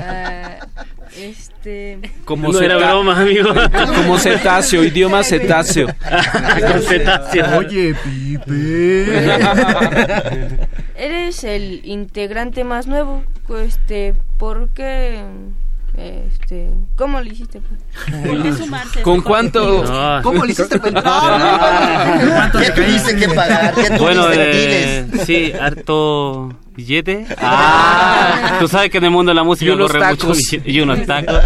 Ah, este... Como No era broma, amigo. Como cetáceo, idioma cetáceo. Con cetáceo. Oye, Pipe. Eres el integrante más nuevo, este, ¿por qué? Este, ¿cómo lo hiciste? ¿Por qué sumarse? ¿Con cuánto? No. ¿Cómo le hiciste para entrar? ¿Qué tuviste que pagar? ¿Qué Bueno, tuviste? eh, Diles. sí, harto billete. Ah, tú sabes que en el mundo de la música Y unos corre mucho tacos. Y unos tacos.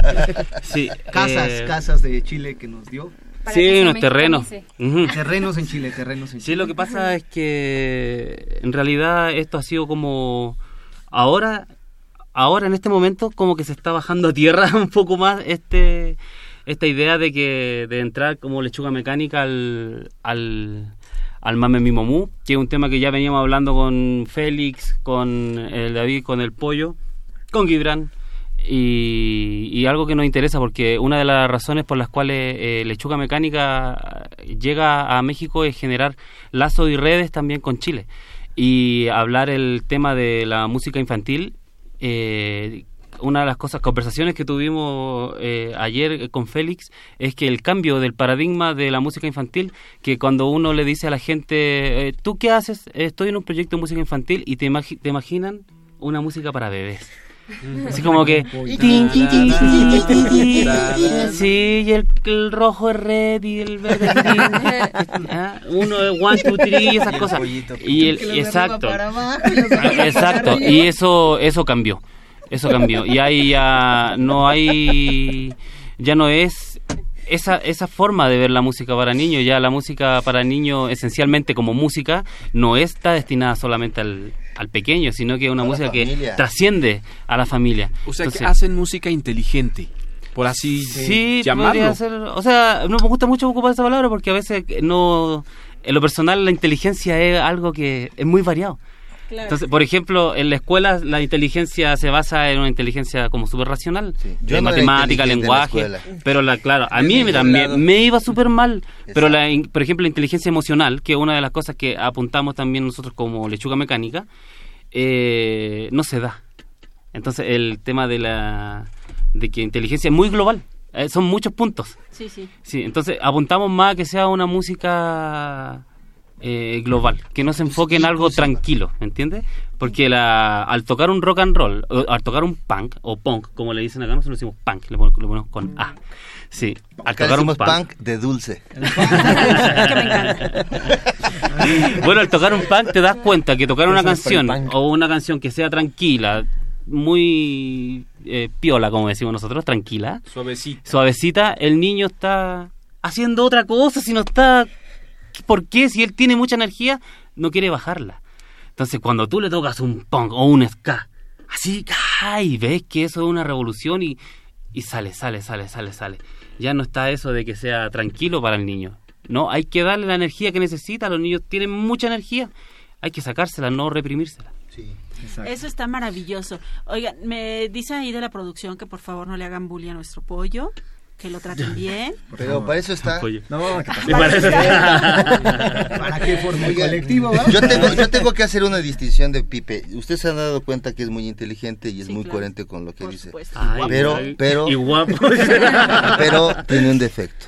Sí, Casas, eh, casas de Chile que nos dio. Sí, unos terrenos. mexicanice. Ujú. Terrenos en Chile, terrenos en Sí, Chile. lo que pasa es que en realidad esto ha sido como ahora, ahora en este momento como que se está bajando tierra un poco más este esta idea de que de entrar como lechuga mecánica al al al Mame Mi Momú, que es un tema que ya veníamos hablando con Félix, con el David, con el Pollo, con Gibran, y, y algo que nos interesa porque una de las razones por las cuales eh, Lechuga Mecánica llega a México es generar lazos y redes también con Chile y hablar el tema de la música infantil. Eh, una de las cosas, conversaciones que tuvimos eh, ayer con Félix es que el cambio del paradigma de la música infantil, que cuando uno le dice a la gente, eh, ¿tú qué haces? Estoy en un proyecto de música infantil y te, te imaginan una música para bebés. Así como que... Sí, y el, el rojo es red y el verde es green. Ah, Uno es one, two, three y esas cosas. Y el, exacto. Exacto. Y eso, eso cambió. Eso cambió. Y ahí ya no hay... Ya no es esa, esa forma de ver la música para niños, ya la música para niños esencialmente como música no está destinada solamente al, al pequeño, sino que es una A música que trasciende a la familia. O sea, Entonces, que hacen música inteligente, por así Sí, llamarlo. podría ser. O sea, no me gusta mucho ocupar esa palabra porque a veces no. En lo personal, la inteligencia es algo que es muy variado. Claro. Entonces, por ejemplo, en la escuela la inteligencia se basa en una inteligencia como súper racional, Yo de no matemática, la lenguaje, pero la claro, a mí me también me iba súper mal, pero la, por ejemplo, la inteligencia emocional, que es una de las cosas que apuntamos también nosotros como lechuga mecánica, eh, no se da. Entonces, el tema de la de que inteligencia es muy global, eh, son muchos puntos. Sí, sí. Sí, entonces apuntamos más a que sea una música eh, global, que no se enfoque en algo tranquilo, ¿me entiendes? Porque la, al tocar un rock and roll, o al tocar un punk, o punk, como le dicen acá, nosotros decimos punk, le ponemos, le ponemos con A. Sí, al tocar un punk, punk de dulce. bueno, al tocar un punk te das cuenta que tocar una canción o una canción que sea tranquila, muy eh, piola, como decimos nosotros, tranquila, Suavecita. suavecita, el niño está haciendo otra cosa, si no está... ¿Por qué? Si él tiene mucha energía, no quiere bajarla. Entonces, cuando tú le tocas un punk o un ska, así, ¡ay! ves que eso es una revolución y, y sale, sale, sale, sale, sale. Ya no está eso de que sea tranquilo para el niño. No, hay que darle la energía que necesita. Los niños tienen mucha energía. Hay que sacársela, no reprimírsela. Eso está maravilloso. Oigan, me dice ahí de la producción que por favor no le hagan bully a nuestro pollo, que lo traten bien. Pero para eso está. No, ¿qué Sí, para eso ¿Para qué forma el colectivo? Yo tengo, yo tengo que hacer una distinción de Pipe. Ustedes se han dado cuenta que es muy inteligente y es muy coherente con lo que dice. Ay, pero, ay, pero, y guapo. pero tiene un defecto.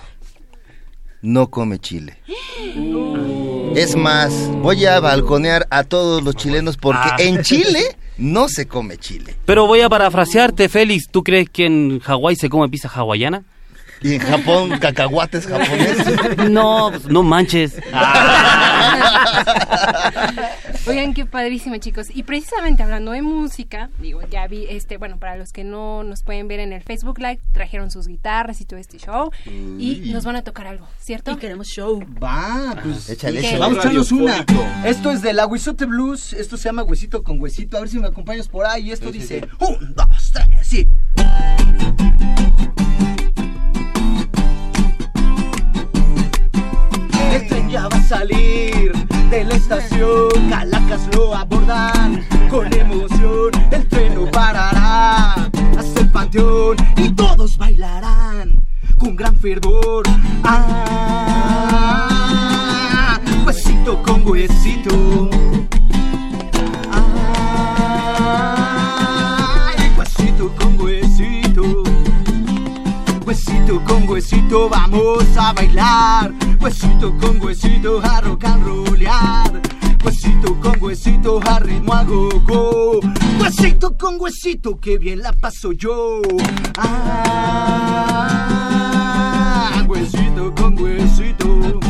No come chile. Es más, voy a balconear a todos los chilenos porque Ah. en Chile no se come chile. Pero voy a parafrasearte, Félix. ¿Tú crees que en Hawái se come pizza hawaiana? Y en Japón, cacahuates japoneses. No, pues, no manches. Oigan, qué padrísimo, chicos. Y precisamente hablando de música, digo, ya vi, este, bueno, para los que no nos pueden ver en el Facebook Live, trajeron sus guitarras y todo este show. Y nos van a tocar algo, ¿cierto? Y queremos show. Va, pues Échale, ¿Qué? échale. vamos a echarnos una. Esto es de la Huizote Blues. Esto se llama Huesito con Huesito. A ver si me acompañas por ahí. Esto Sí, sí, dice: sí. Un, dos, tres, sí. Salir de la estación. Calacas lo abordan con emoción. El tren no parará hasta el panteón y todos bailarán con gran fervor. Ah, huesito con huesito. Con huesito vamos a bailar. Huesito con huesito a rock and rollear. Huesito con huesito a ritmo a go-go. Huesito con huesito, que bien la paso yo. Ah, huesito con huesito.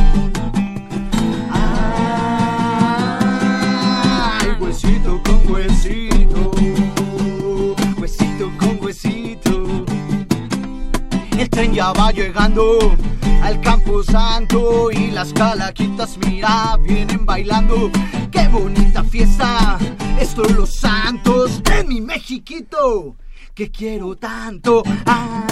Tren ya va llegando al campo santo y las calaquitas, mira, vienen bailando. ¡Qué bonita fiesta! Estos los santos de mi Mexiquito, que quiero tanto. Ah,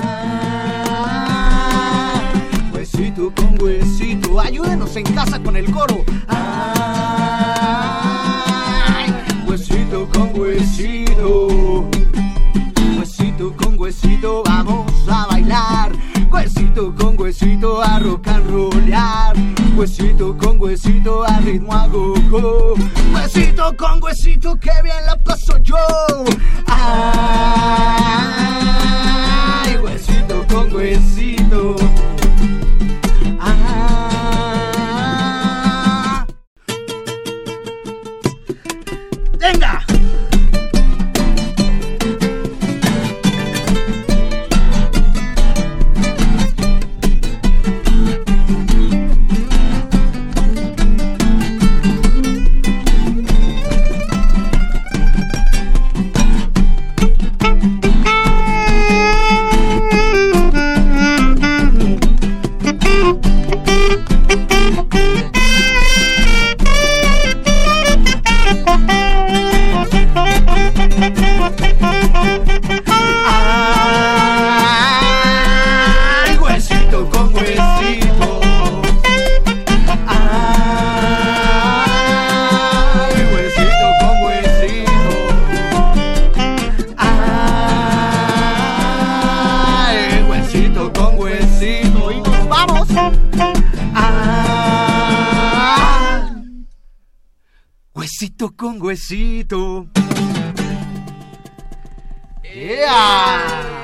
huesito con huesito, ayúdenos en casa con el coro. Ay, huesito con. Huesito huesito a rock and rollear. Huesito con huesito a ritmo a go-go. Huesito con huesito que bien la paso yo. Ay, huesito con huesito. ¡Ea!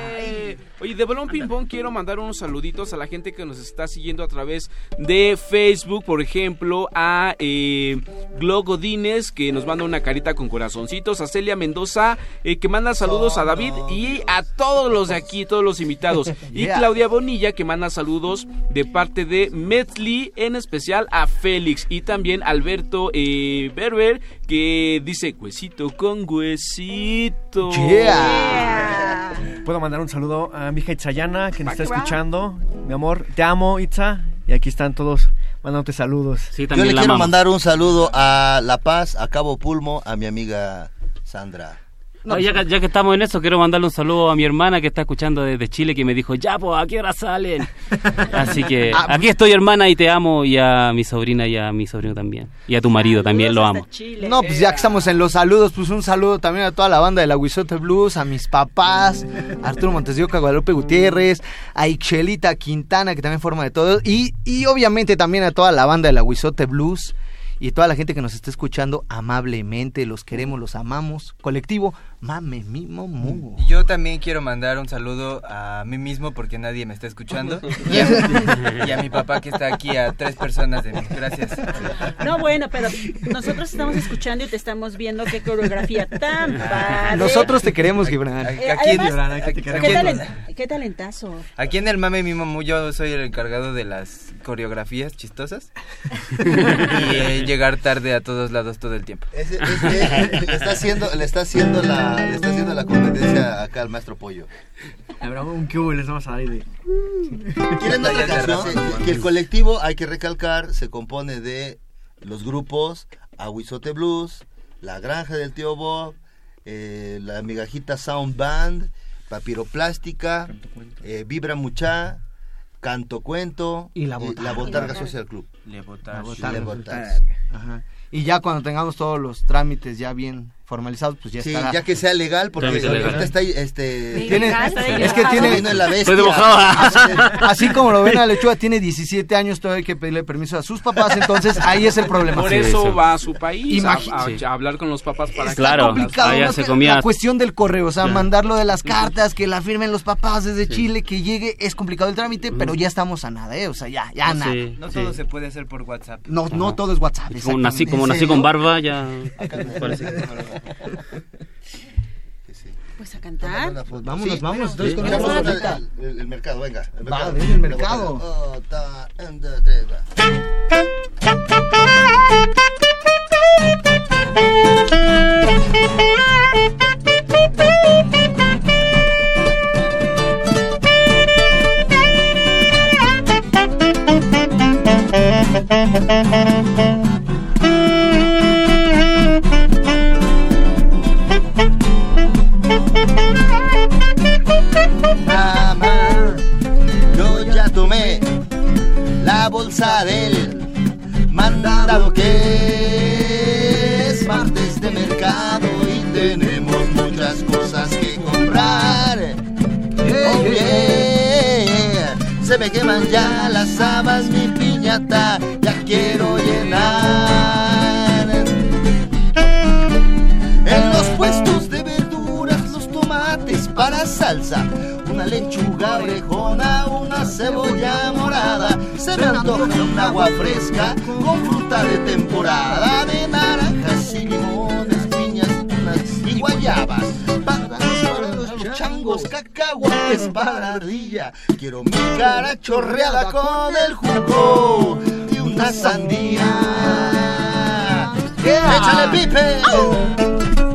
Oye, de Balón Ping Pong quiero mandar unos saluditos a la gente que nos está siguiendo a través de Facebook, por ejemplo, a eh, Glo Godínez, que nos manda una carita con corazoncitos, a Celia Mendoza, eh, que manda saludos a David y a todos los de aquí, todos los invitados. Y Yeah. Claudia Bonilla, que manda saludos de parte de Metzli, en especial a Félix. Y también Alberto eh, Berber, que dice huesito con huesito. Yeah. Puedo mandar un saludo a mi hija Itzayana, que nos está escuchando. Mi amor, te amo, Itza. Y aquí están todos mandándote saludos. Yo le quiero mandar un saludo a La Paz, a Cabo Pulmo, a mi amiga Sandra. No, ya, que- ya que estamos en eso, quiero mandarle un saludo a mi hermana que está escuchando desde Chile, que me dijo, ya, pues, ¿a qué hora salen? Así que Ah, aquí estoy, hermana, y te amo, y a mi sobrina y a mi sobrino también. Y a tu marido también, lo amo. No, pues ya que estamos en los saludos, pues un saludo también a toda la banda de la Huizote Blues, a mis papás, a Arturo Montes de Oca, Guadalupe Gutiérrez, a Ixelita Quintana, que también forma de todo, y, y obviamente también a toda la banda de la Huizote Blues. Y toda la gente que nos está escuchando amablemente, los queremos, los amamos. Colectivo, mame mimo mu. Y yo también quiero mandar un saludo a mí mismo porque nadie me está escuchando y a, y a mi papá que está aquí a tres personas de mí. Gracias. No, bueno, pero nosotros estamos escuchando y te estamos viendo qué coreografía tan padre. Nosotros te queremos, Gibran. Eh, Aquí, además, Gibran, aquí te ¿qué, queremos. qué talentazo. Aquí en el Mame Mimo Mu yo soy el encargado de las coreografías chistosas y eh, llegar tarde a todos lados todo el tiempo. Ese- ese- le está haciendo, le está haciendo la, le está haciendo la competencia acá al maestro Pollo. Habrá un cubo les vamos a dar de... ¿Quieren otra canción? Que el colectivo, hay que recalcar, se compone de los grupos Aguizote Blues, La Granja del Tío Bob, eh, La Migajita Sound Band, Papiroplástica, eh, Vibra Mucha, Canto Cuento Y La Botarga. Botarga Social Club. Le La botarga. botarga. Le botarga. Ajá. Y ya cuando tengamos todos los trámites ya bien formalizados, pues ya Sí, estará. ya que sea legal, porque Trámite legal. ahorita está ahí, este... Tiene- es que tiene la bestia. Estoy mojada. Así como lo ven a Lechuga, tiene 17 años, todavía hay que pedirle permiso a sus papás, entonces ahí es el problema. Por eso va a su país a, Imagi- a- Sí. a hablar con los papás para que complicado más que la cuestión del correo, o sea, Ya. mandarlo de las cartas, que la firmen los papás desde Sí. Chile, que llegue, es complicado el trámite, pero ya estamos a nada, ¿eh? O sea, ya, ya nada. No sí. todo se puede hacer por WhatsApp. No, no todo es WhatsApp. Como nací, como ¿En nací con barba, ya parece que- Pues a cantar. Pues vámonos, Sí, vámonos, bueno, entonces vamos rolita. el, el- el mercado, venga. El Va, mercado. ven el mercado. Oh, ta, un, dos, tres, va. Bolsa del mandado que es martes de mercado y tenemos muchas cosas que comprar. Oh, yeah. Se me queman ya las habas, mi piñata, ya quiero llenar. En los puestos de verduras, los tomates para salsa, una lechuga orejona, una cebolla. Se me antoja un agua fresca con fruta de temporada, de naranjas y limones, piñas, y guayabas. Para changos, cacahuates para ardilla. Quiero mi cara chorreada con el jugo de una sandía. ¡Échale pipe!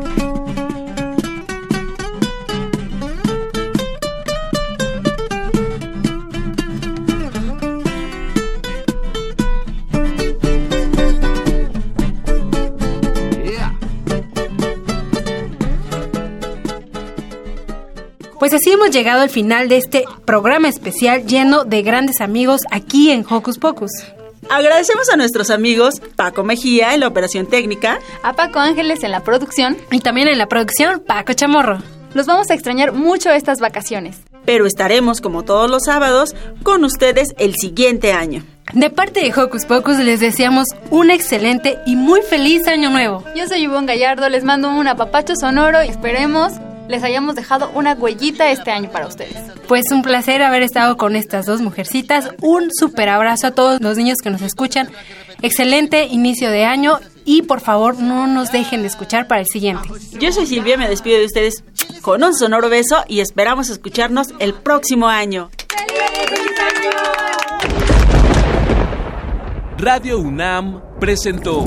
Pues así hemos llegado al final de este programa especial lleno de grandes amigos aquí en Hocus Pocus. Agradecemos a nuestros amigos Paco Mejía en la operación técnica, a Paco Ángeles en la producción y también en la producción Paco Chamorro. Los vamos a extrañar mucho estas vacaciones. pero estaremos como todos los sábados con ustedes el siguiente año. De parte de Hocus Pocus les deseamos un excelente y muy feliz año nuevo. Yo soy Ivonne Gallardo, les mando un apapacho sonoro y esperemos les hayamos dejado una huellita este año para ustedes. Pues un placer haber estado con estas dos mujercitas. Un super abrazo a todos los niños que nos escuchan. Excelente inicio de año y por favor no nos dejen de escuchar para el siguiente. Yo soy Silvia, me despido de ustedes con un sonoro beso y esperamos escucharnos el próximo año. Radio UNAM presentó